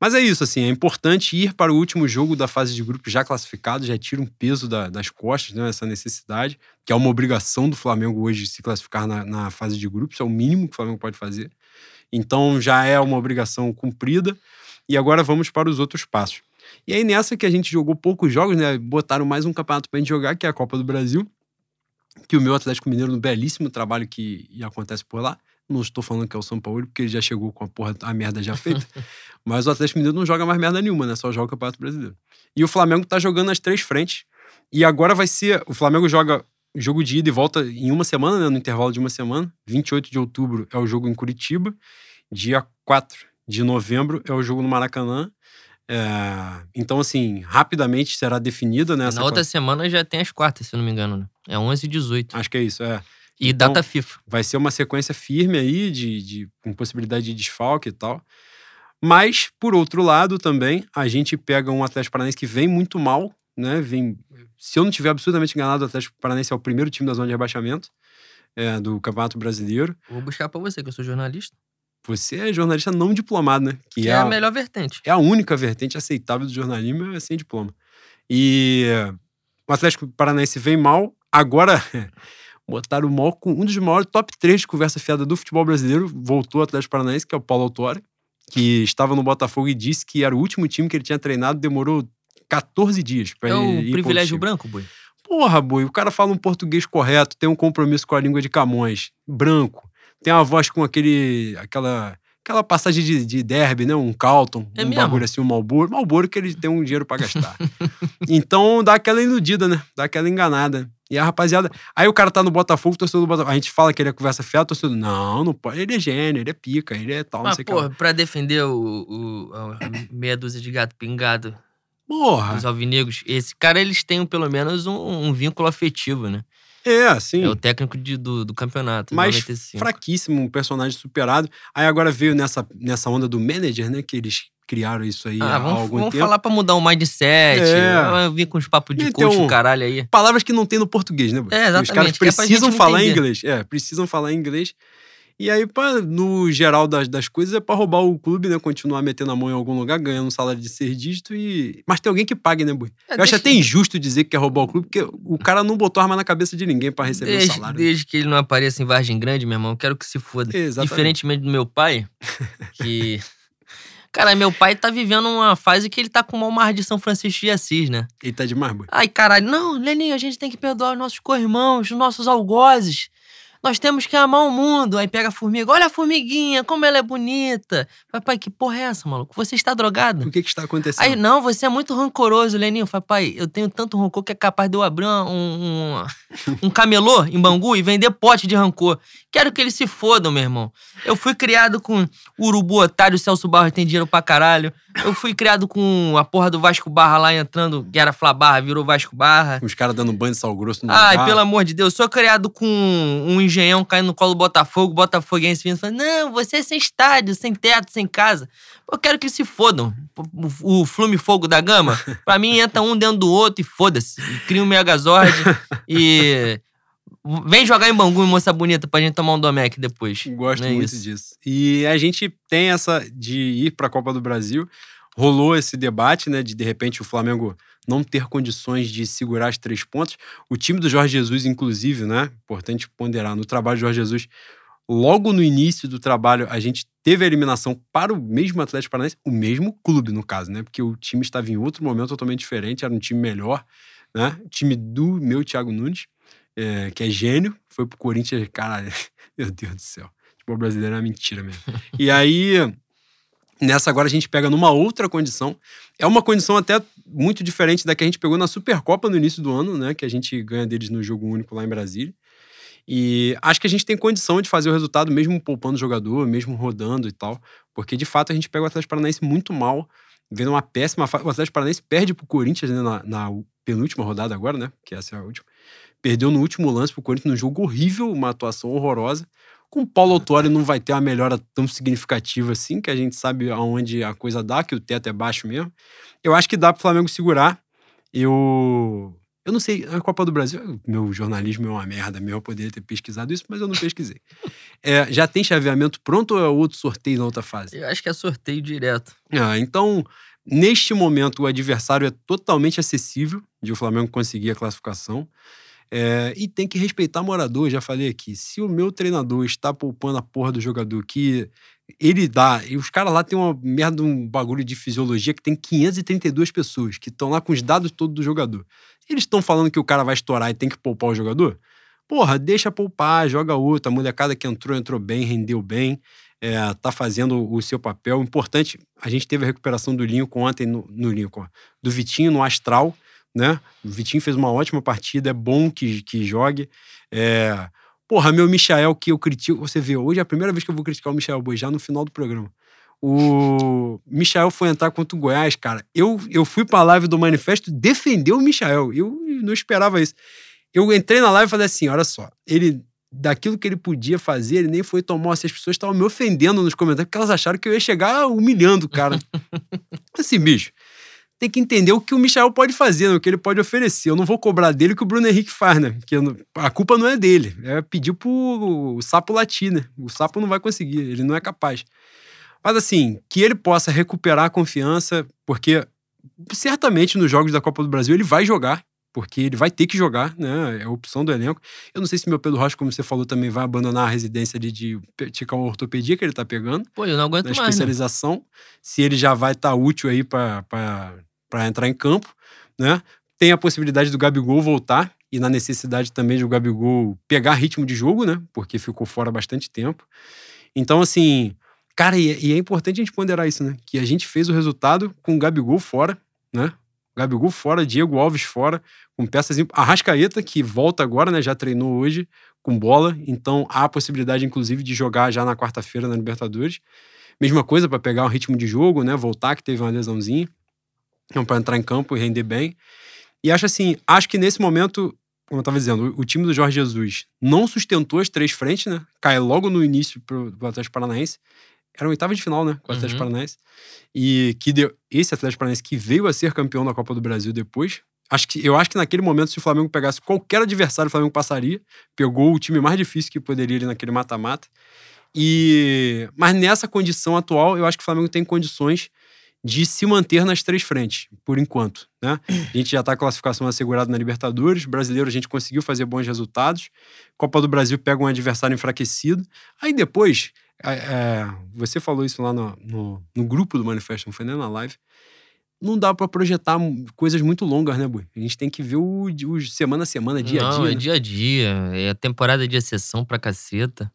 Mas é isso, assim, é importante ir para o último jogo da fase de grupo já classificado, já tira um peso da- das costas, né, essa necessidade, que é uma obrigação do Flamengo hoje se classificar na, na fase de grupos, é o mínimo que o Flamengo pode fazer. Então já é uma obrigação cumprida, e agora vamos para os outros passos. E aí nessa que a gente jogou poucos jogos, né, botaram mais um campeonato para a gente jogar, que é a Copa do Brasil, que o meu Atlético Mineiro, no belíssimo trabalho que acontece por lá, não estou falando que é o São Paulo, porque ele já chegou com a porra, a merda já feita. (laughs) Mas o Atlético Mineiro não joga mais merda nenhuma, né? Só joga o Campeonato Brasileiro. E o Flamengo tá jogando nas três frentes. E agora vai ser. O Flamengo joga jogo de ida e volta em uma semana, né, no intervalo de uma semana. 28 de outubro é o jogo em Curitiba. Dia 4 de novembro é o jogo no Maracanã. É, então, assim, rapidamente será definida, né? Na outra semana já tem as quartas, se não me engano, né? É 11 e 18. Acho que é isso, é. E então, data FIFA. Vai ser uma sequência firme aí, de, de, com possibilidade de desfalque e tal. Mas, por outro lado, também, a gente pega um Atlético Paranaense que vem muito mal, né? Vem, se eu não tiver absolutamente enganado, o Atlético Paranaense é o primeiro time da zona de rebaixamento é, do Campeonato Brasileiro. Vou buscar para você, que eu sou jornalista. Você é jornalista não diplomado, né? Que, que é, é, a melhor vertente. É a única vertente aceitável do jornalismo, é sem diploma. E o Atlético Paranaense vem mal. Agora, (laughs) botaram o maior, um dos maiores top 3 de conversa fiada do futebol brasileiro. Voltou o Atlético Paranaense, que é o Paulo Autori, que estava no Botafogo e disse que era o último time que ele tinha treinado, demorou 14 dias para ir. É o privilégio branco, Boi? Porra, Boi, o cara fala um português correto, tem um compromisso com a língua de Camões, branco tem uma voz com aquele. aquela. Aquela passagem de, de derby, né? Um Calton, é um mesmo? bagulho assim, um Malboro. Malboro que ele tem um dinheiro para gastar. (laughs) então dá aquela iludida, né? Dá aquela enganada. E a rapaziada. Aí o cara tá no Botafogo, torcedor do Botafogo. A gente fala que ele é conversa fiada, torcedor. Não, não pode. Ele é gênio, ele é pica, ele é tal, Mas, não sei o que. Porra, pra defender o, o, a meia dúzia de gato pingado. Porra. Os alvinegros. Esse cara, eles têm pelo menos um, um vínculo afetivo, né? É, sim. É o técnico de, do, do campeonato. Mas 95. fraquíssimo, um personagem superado. Aí agora veio nessa, nessa onda do manager, né? Que eles criaram isso aí ah, há vamos, algum vamos tempo. falar pra mudar o mindset. É. Eu vim com os papos de coach, um, caralho aí. Palavras que não tem no português, né? É, exatamente. Os caras precisam é falar inglês. É, precisam falar inglês. E aí, pra, no geral das, das coisas, é pra roubar o clube, né? Continuar metendo a mão em algum lugar, ganhando um salário de ser dígito e. Mas tem alguém que pague, né, Bui? É, Eu acho até injusto dizer que quer roubar o clube, porque o cara não botou arma na cabeça de ninguém para receber desde, o salário. Desde que ele não apareça em Vargem Grande, meu irmão, quero que se foda. Exatamente. Diferentemente do meu pai, que. (laughs) Cara, meu pai tá vivendo uma fase que ele tá com uma mar de São Francisco de Assis, né? Ele tá demais, Bui. Ai, caralho. Não, Leninho, a gente tem que perdoar os nossos co-irmãos, os nossos algozes. Nós temos que amar o mundo. Aí pega a formiga. Olha a formiguinha, como ela é bonita. Papai, que porra é essa, maluco? Você está drogado? O que que está acontecendo? Aí, não, você é muito rancoroso, Leninho. Papai, eu tenho tanto rancor que é capaz de eu abrir um, um, um camelô em Bangu e vender pote de rancor. Quero que eles se fodam, meu irmão. Eu fui criado com urubu otário, Celso Barra tem dinheiro pra caralho. Eu fui criado com a porra do Vasco Barra lá entrando, que era Flá Barra, virou Vasco Barra. Os caras dando banho de sal grosso no Ai, lugar. pelo amor de Deus. Sou criado com um engenhão caindo no colo do Botafogo, Botafoguense vindo falando: Não, você é sem estádio, sem teto, sem casa. Eu quero que se fodam. O Flume Fogo da Gama, pra mim entra um dentro do outro e foda-se. Cria um Megazord e. Vem jogar em Bangu, moça bonita, pra gente tomar um Domec depois. Gosto é muito isso. disso. E a gente tem essa de ir pra Copa do Brasil. Rolou esse debate, né, de de repente o Flamengo não ter condições de segurar as três pontos. O time do Jorge Jesus, inclusive, né, importante ponderar, no trabalho do Jorge Jesus, logo no início do trabalho, a gente teve a eliminação para o mesmo Atlético Paranaense, o mesmo clube, no caso, né, porque o time estava em outro momento totalmente diferente, era um time melhor, né, time do meu Thiago Nunes é, que é gênio, foi pro Corinthians, cara, (laughs) meu Deus do céu. Tipo, o brasileiro é uma mentira mesmo. e aí, nessa agora a gente pega numa outra condição. É uma condição até muito diferente da que a gente pegou na Supercopa no início do ano, né? Que a gente ganha deles no jogo único lá em Brasília. E acho que a gente tem condição de fazer o resultado, mesmo poupando o jogador, mesmo rodando e tal. Porque, de fato, a gente pega o Atlético Paranaense muito mal, vendo uma péssima fase. O Atlético Paranaense perde pro Corinthians né, na, na penúltima rodada agora, né? Que essa é a última. Perdeu no último lance pro Corinthians num jogo horrível, uma atuação horrorosa. Com o Paulo Autuori não vai ter uma melhora tão significativa assim, que a gente sabe aonde a coisa dá, que o teto é baixo mesmo. Eu acho que dá pro Flamengo segurar. Eu. Eu não sei, a Copa do Brasil, meu jornalismo é uma merda mesmo, eu poderia ter pesquisado isso, mas eu não pesquisei. (laughs) É, já tem chaveamento pronto ou é outro sorteio na outra fase? Eu acho que é sorteio direto. Ah, então, neste momento, o adversário é totalmente acessível de o Flamengo conseguir a classificação. É, e tem que respeitar morador, já falei aqui. Se o meu treinador está poupando a porra do jogador que ele dá, e os caras lá tem uma merda, um bagulho de fisiologia que tem 532 pessoas que estão lá com os dados todos do jogador. Eles estão falando que o cara vai estourar e tem que poupar o jogador? Porra, deixa poupar, joga outro. A molecada que entrou, entrou bem, rendeu bem, é, tá fazendo o seu papel. Importante, a gente teve a recuperação do Lincoln ontem no, no Lincoln, do Vitinho no Astral né? O Vitinho fez uma ótima partida, é bom que, que jogue. É... Porra, meu Michael, que eu critico. Você vê, hoje é a primeira vez que eu vou criticar o Michael Boi, já no final do programa. O Michael foi entrar contra o Goiás, cara. Eu, eu fui pra live do Manifesto defender o Michael. Eu não esperava isso. Eu entrei na live e falei assim: olha só, ele daquilo que ele podia fazer, ele nem foi tomar. Assim, as pessoas estavam me ofendendo nos comentários porque elas acharam que eu ia chegar humilhando o cara. (laughs) assim, bicho, tem que entender o que o Michel pode fazer, o que ele pode oferecer. Eu não vou cobrar dele o que o Bruno Henrique faz, né? Porque a culpa não é dele. É pedir pro sapo latir, né? O sapo não vai conseguir, ele não é capaz. Mas assim, que ele possa recuperar a confiança, porque certamente nos jogos da Copa do Brasil ele vai jogar, porque ele vai ter que jogar, né? É a opção do elenco. Eu não sei se meu Pedro Rocha, como você falou, também vai abandonar a residência de, de praticar uma ortopedia que ele tá pegando. Pô, eu não aguento na mais. Né? especialização. Né? Se ele já vai estar tá útil aí para para entrar em campo, né? Tem a possibilidade do Gabigol voltar e na necessidade também de o Gabigol pegar ritmo de jogo, né? Porque ficou fora bastante tempo. Então, assim, cara, e, e é importante a gente ponderar isso, né? Que a gente fez o resultado com o Gabigol fora, né? Gabigol fora, Diego Alves fora, com peças. Arrascaeta, que volta agora, né? Já treinou hoje com bola, então há a possibilidade, inclusive, de jogar já na quarta-feira na Libertadores. Mesma coisa para pegar o ritmo de jogo, né? Voltar, que teve uma lesãozinha. Então, para entrar em campo e render bem. E acho assim, acho que nesse momento, como eu estava dizendo, o time do Jorge Jesus não sustentou as três frentes, né? Cai logo no início pro, pro Atlético Paranaense. Era uma oitava de final, né? Com o Atlético uhum. Paranaense. E que deu, esse Atlético Paranaense que veio a ser campeão da Copa do Brasil depois. Acho que, eu acho que naquele momento, se o Flamengo pegasse qualquer adversário, o Flamengo passaria. Pegou o time mais difícil que poderia ali naquele mata-mata. E mas nessa condição atual, eu acho que o Flamengo tem condições de se manter nas três frentes, por enquanto. Né? A gente já está com a classificação assegurada na Libertadores, brasileiro a gente conseguiu fazer bons resultados, Copa do Brasil pega um adversário enfraquecido. Aí depois, é, é, você falou isso lá no, no, no, grupo do Manifesto, não foi nem na live. Não dá para projetar coisas muito longas, né, Bui? A gente tem que ver o, o semana a semana, dia não, a dia. Não, é né? dia a dia. É a temporada de exceção pra caceta.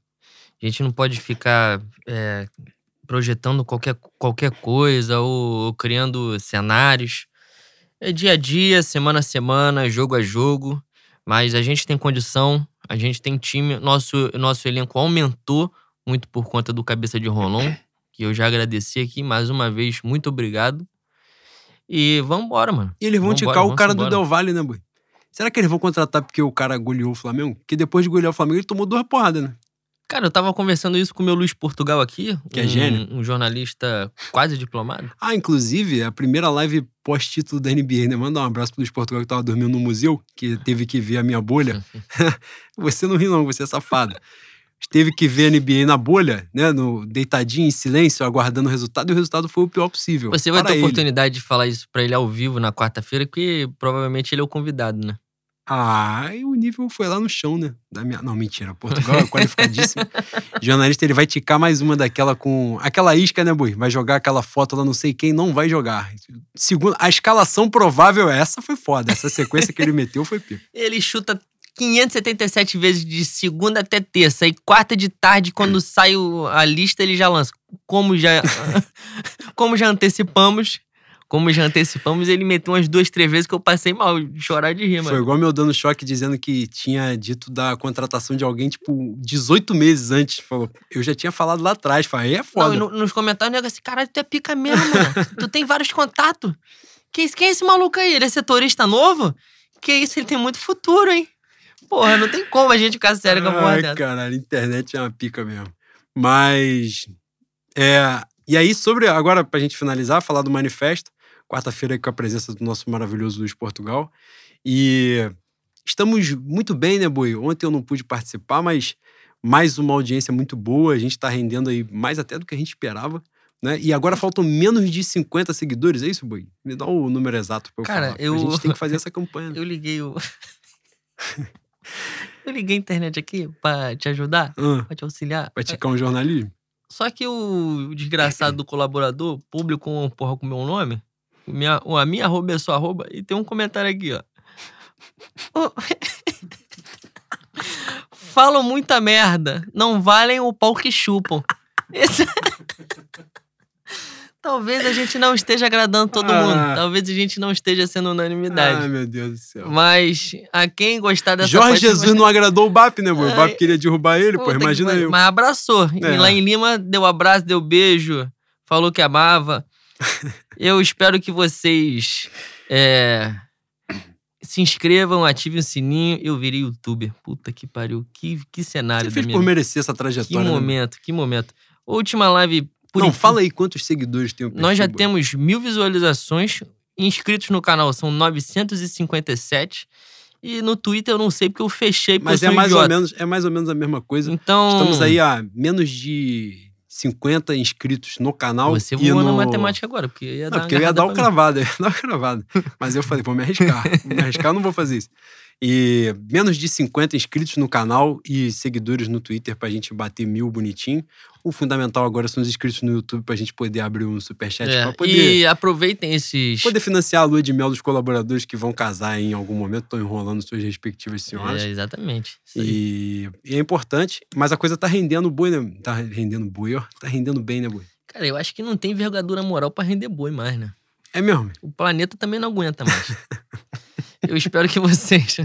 A gente não pode ficar é, projetando qualquer, qualquer coisa ou, ou criando cenários. É dia a dia, semana a semana, jogo a jogo. Mas a gente tem condição, a gente tem time. Nosso, nosso elenco aumentou muito por conta do cabeça de Rolon, (coughs) que eu já agradeci aqui mais uma vez. Muito obrigado. E vambora, mano. E eles vão vambora, ticar o cara embora. do Del Valle, né, boy? Será que eles vão contratar porque o cara goleou o Flamengo? Porque depois de golear o Flamengo, ele tomou duas porradas, né? Cara, eu tava conversando isso com o meu Luiz Portugal aqui. Que um, é gênio. Um jornalista quase diplomado. Ah, inclusive, a primeira live pós-título da NBA, né? Manda um abraço pro Luiz Portugal que tava dormindo no museu, que teve que ver a minha bolha. (laughs) você não ri não, você é safado. Teve que ver a NBA na bolha, né? No, deitadinho, em silêncio, aguardando o resultado, e o resultado foi o pior possível. Você vai ter ele. oportunidade de falar isso pra ele ao vivo na quarta-feira, porque provavelmente ele é o convidado, né? Ah, e o nível foi lá no chão, né? Da minha... Não, mentira. Portugal é qualificadíssimo. (laughs) jornalista, ele vai ticar mais uma daquela com. Aquela isca, né, Bui? Vai jogar aquela foto lá, não sei quem, não vai jogar. Segundo, a escalação provável, essa foi foda. Essa sequência que ele meteu foi pico. (laughs) Ele chuta 577 vezes de segunda até terça. E quarta de tarde, quando sai a lista, ele já lança. Como já, (laughs) como já antecipamos, como já antecipamos, ele meteu umas duas, três vezes que eu passei mal, chorar de rir, mano. Foi igual meu dando choque dizendo que tinha dito da contratação de alguém, tipo, 18 meses antes. Falou, eu já tinha falado lá atrás. Falei, é foda. Não, no, nos comentários, nego assim, caralho, tu é pica mesmo, mano. tu tem vários contatos. Quem, quem é esse maluco aí? Ele é setorista novo? Que isso, ele tem muito futuro, hein? Porra, não tem como a gente ficar sério com a porra dessa. Caralho, a internet é uma pica mesmo. Mas. É. E aí, sobre. Agora, pra gente finalizar, falar do manifesto quarta-feira com a presença do nosso maravilhoso Luiz Portugal. E estamos muito bem, né, Boi? Ontem eu não pude participar, mas mais uma audiência muito boa. A gente está rendendo aí mais até do que a gente esperava. Né? E agora faltam menos de 50 seguidores, é isso, Boi? Me dá o número exato para eu Cara, falar. Eu... A gente tem que fazer (laughs) essa campanha. Né? Eu liguei o. (laughs) eu liguei a internet aqui para te ajudar, ah, para te auxiliar. Pra ticar um jornalismo. Só que o desgraçado do colaborador publicou um porra com o meu nome. Minha, a minha arroba é sua arroba. E tem um comentário aqui, ó. (laughs) Falam muita merda. Não valem o pau que chupam. Esse... (laughs) Talvez a gente não esteja agradando todo Ah. mundo. Talvez a gente não esteja sendo unanimidade. Ai, meu Deus do céu. Mas a quem gostar dessa Jorge parte, Jesus não agradou o BAP, né, boy? O. BAP queria derrubar ele, pô. Puta que Imagina pariu. eu. Mas abraçou. É. E lá em Lima deu abraço, deu beijo, falou que amava. (laughs) Eu espero que vocês é, se inscrevam, ativem o sininho. Eu virei youtuber. Puta que pariu. Que, que cenário Você fez por vida. merecer essa Que trajetória. né? momento, que momento. Última live. Por Não, enquanto, fala aí quantos seguidores tem o perfil, Nós já temos mil visualizações. Inscritos no canal são 957. E no Twitter eu não sei porque eu fechei Mas é mais, ou menos, é mais ou menos a mesma coisa. Então. Estamos aí a menos de 50 inscritos no canal. Você e voou no... na matemática agora, porque ia dar Não, porque eu ia dar um cravado, eu ia dar uma cravada. Mas eu falei, vou me arriscar. Vou me arriscar, eu não vou fazer isso. E menos de 50 inscritos no canal e seguidores no Twitter pra gente bater mil bonitinho. O fundamental agora são os inscritos no YouTube pra gente poder abrir um superchat É, pra poder, E aproveitem esses. poder financiar a lua de mel dos colaboradores que vão casar em algum momento, estão enrolando suas respectivas senhoras. É, exatamente. E, e é importante, mas a coisa tá rendendo boi, né? Tá rendendo boi, ó. Tá rendendo bem, né, boi? Cara, eu acho que não tem envergadura moral pra render boi mais, né? É mesmo. O planeta também não aguenta mais. (laughs) eu espero que vocês.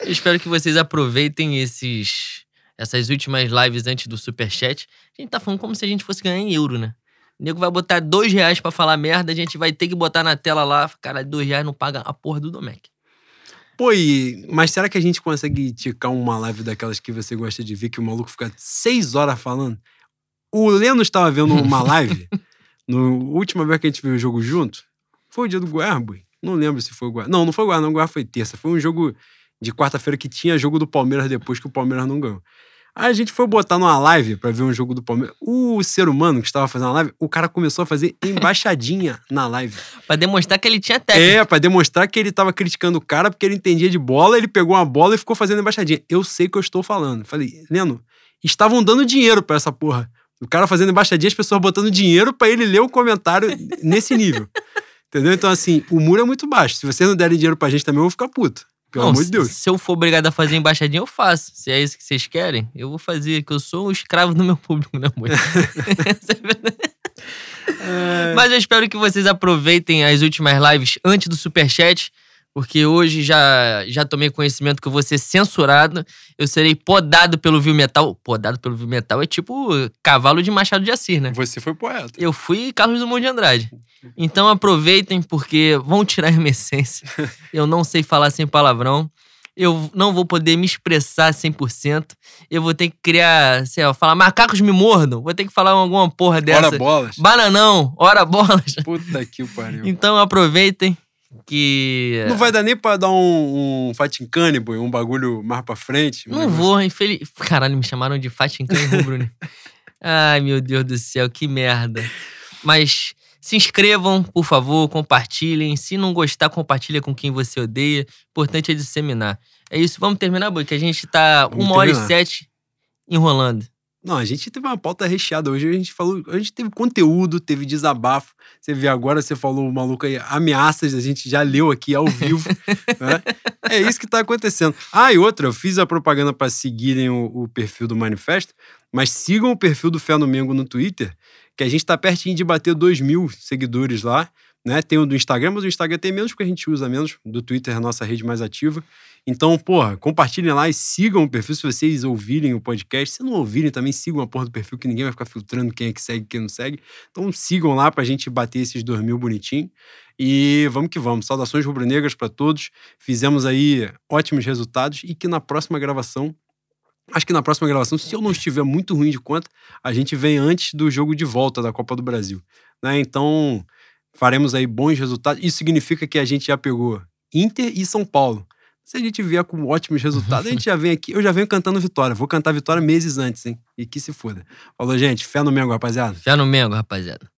Eu espero que vocês aproveitem esses. Essas últimas lives antes do Superchat. A gente tá falando como se a gente fosse ganhar em euro, né? O nego vai botar dois reais pra falar merda, a gente vai ter que botar na tela lá. Cara, dois reais não paga a porra do Domec. Pô, e, mas será que a gente consegue ticar uma live daquelas que você gosta de ver que o maluco fica seis horas falando? O Leno estava vendo uma (laughs) live, no última vez que a gente viu o jogo junto, foi o dia do boi? Não lembro se foi o Goiás. Não, não foi o Goiás, não. O foi terça. Foi um jogo de quarta-feira que tinha jogo do Palmeiras depois que o Palmeiras não ganhou. Aí a gente foi botar numa live pra ver um jogo do Palmeiras. O ser humano que estava fazendo a live, o cara começou a fazer embaixadinha (laughs) na live. Pra demonstrar que ele tinha técnica. É, pra demonstrar que ele tava criticando o cara porque ele entendia de bola, ele pegou uma bola e ficou fazendo embaixadinha. Eu sei o que eu estou falando. Falei, Leno, estavam dando dinheiro pra essa porra. O cara fazendo embaixadinha, as pessoas botando dinheiro pra ele ler o comentário nesse nível. (laughs) Entendeu? Então, assim, o muro é muito baixo. Se vocês não derem dinheiro pra gente também, eu vou ficar puto. Pelo Não, amor de se- Deus. Se eu for obrigado a fazer embaixadinha, eu faço. Se é isso que vocês querem, eu vou fazer, que eu sou um escravo do meu público, (laughs) né, amor? (laughs) É, Mas eu espero que vocês aproveitem as últimas lives antes do Superchat, porque hoje já, já tomei conhecimento que eu vou ser censurado. Eu serei podado pelo Viu Metal. Podado pelo Viu Metal é tipo cavalo de Machado de Assis, né? Você foi poeta. Eu fui Carlos Drummond de Andrade. Então aproveitem, porque vão tirar a minha essência. Eu não sei falar sem palavrão. Eu não vou poder me expressar 100%. Eu vou ter que criar, sei lá, falar macacos me mordam. Vou ter que falar alguma porra dessa. Ora bolas. Bananão, ora bolas. Puta que o pariu. Então aproveitem que. Não vai dar nem pra dar um, um fighting cane, boy, um bagulho mais pra frente. Não negócio- vou, infeliz. Caralho, me chamaram de e Rubro, né? Ai, meu Deus do céu, que merda. Mas se inscrevam, por favor, compartilhem. Se não gostar, compartilha com quem você odeia. Importante é disseminar. É isso, vamos terminar, Boi, que a gente tá Vamos uma hora e terminar. sete enrolando. Não, a gente teve uma pauta recheada hoje. A gente falou, a gente teve conteúdo, teve desabafo. Você vê agora, você falou maluco aí, ameaças, a gente já leu aqui ao vivo. (laughs) né? É isso que tá acontecendo. Ah, e outra, eu fiz a propaganda para seguirem o, o perfil do Manifesto, mas sigam o perfil do Fé no Mengo no Twitter, que a gente tá pertinho de bater 2 mil seguidores lá. Né? Tem o do Instagram, mas o Instagram tem menos porque a gente usa menos. Do Twitter é a nossa rede mais ativa. Então, porra, compartilhem lá e sigam o perfil se vocês ouvirem o podcast. Se não ouvirem, também sigam a porra do perfil, que ninguém vai ficar filtrando quem é que segue e quem não segue. Então sigam lá pra gente bater esses 2 mil bonitinho. E vamos que vamos. Saudações rubro-negras pra todos. Fizemos aí ótimos resultados e que na próxima gravação. Acho que na próxima gravação, se eu não estiver muito ruim de conta, a gente vem antes do jogo de volta da Copa do Brasil. Né? Então, faremos aí bons resultados. Isso significa que a gente já pegou Inter e São Paulo. Se a gente vier com ótimos resultados, a gente já vem aqui. Eu já venho cantando vitória. Vou cantar vitória meses antes, hein? E que se foda. Falou, gente. Fé no Mengo, rapaziada. Fé no Mengo, rapaziada.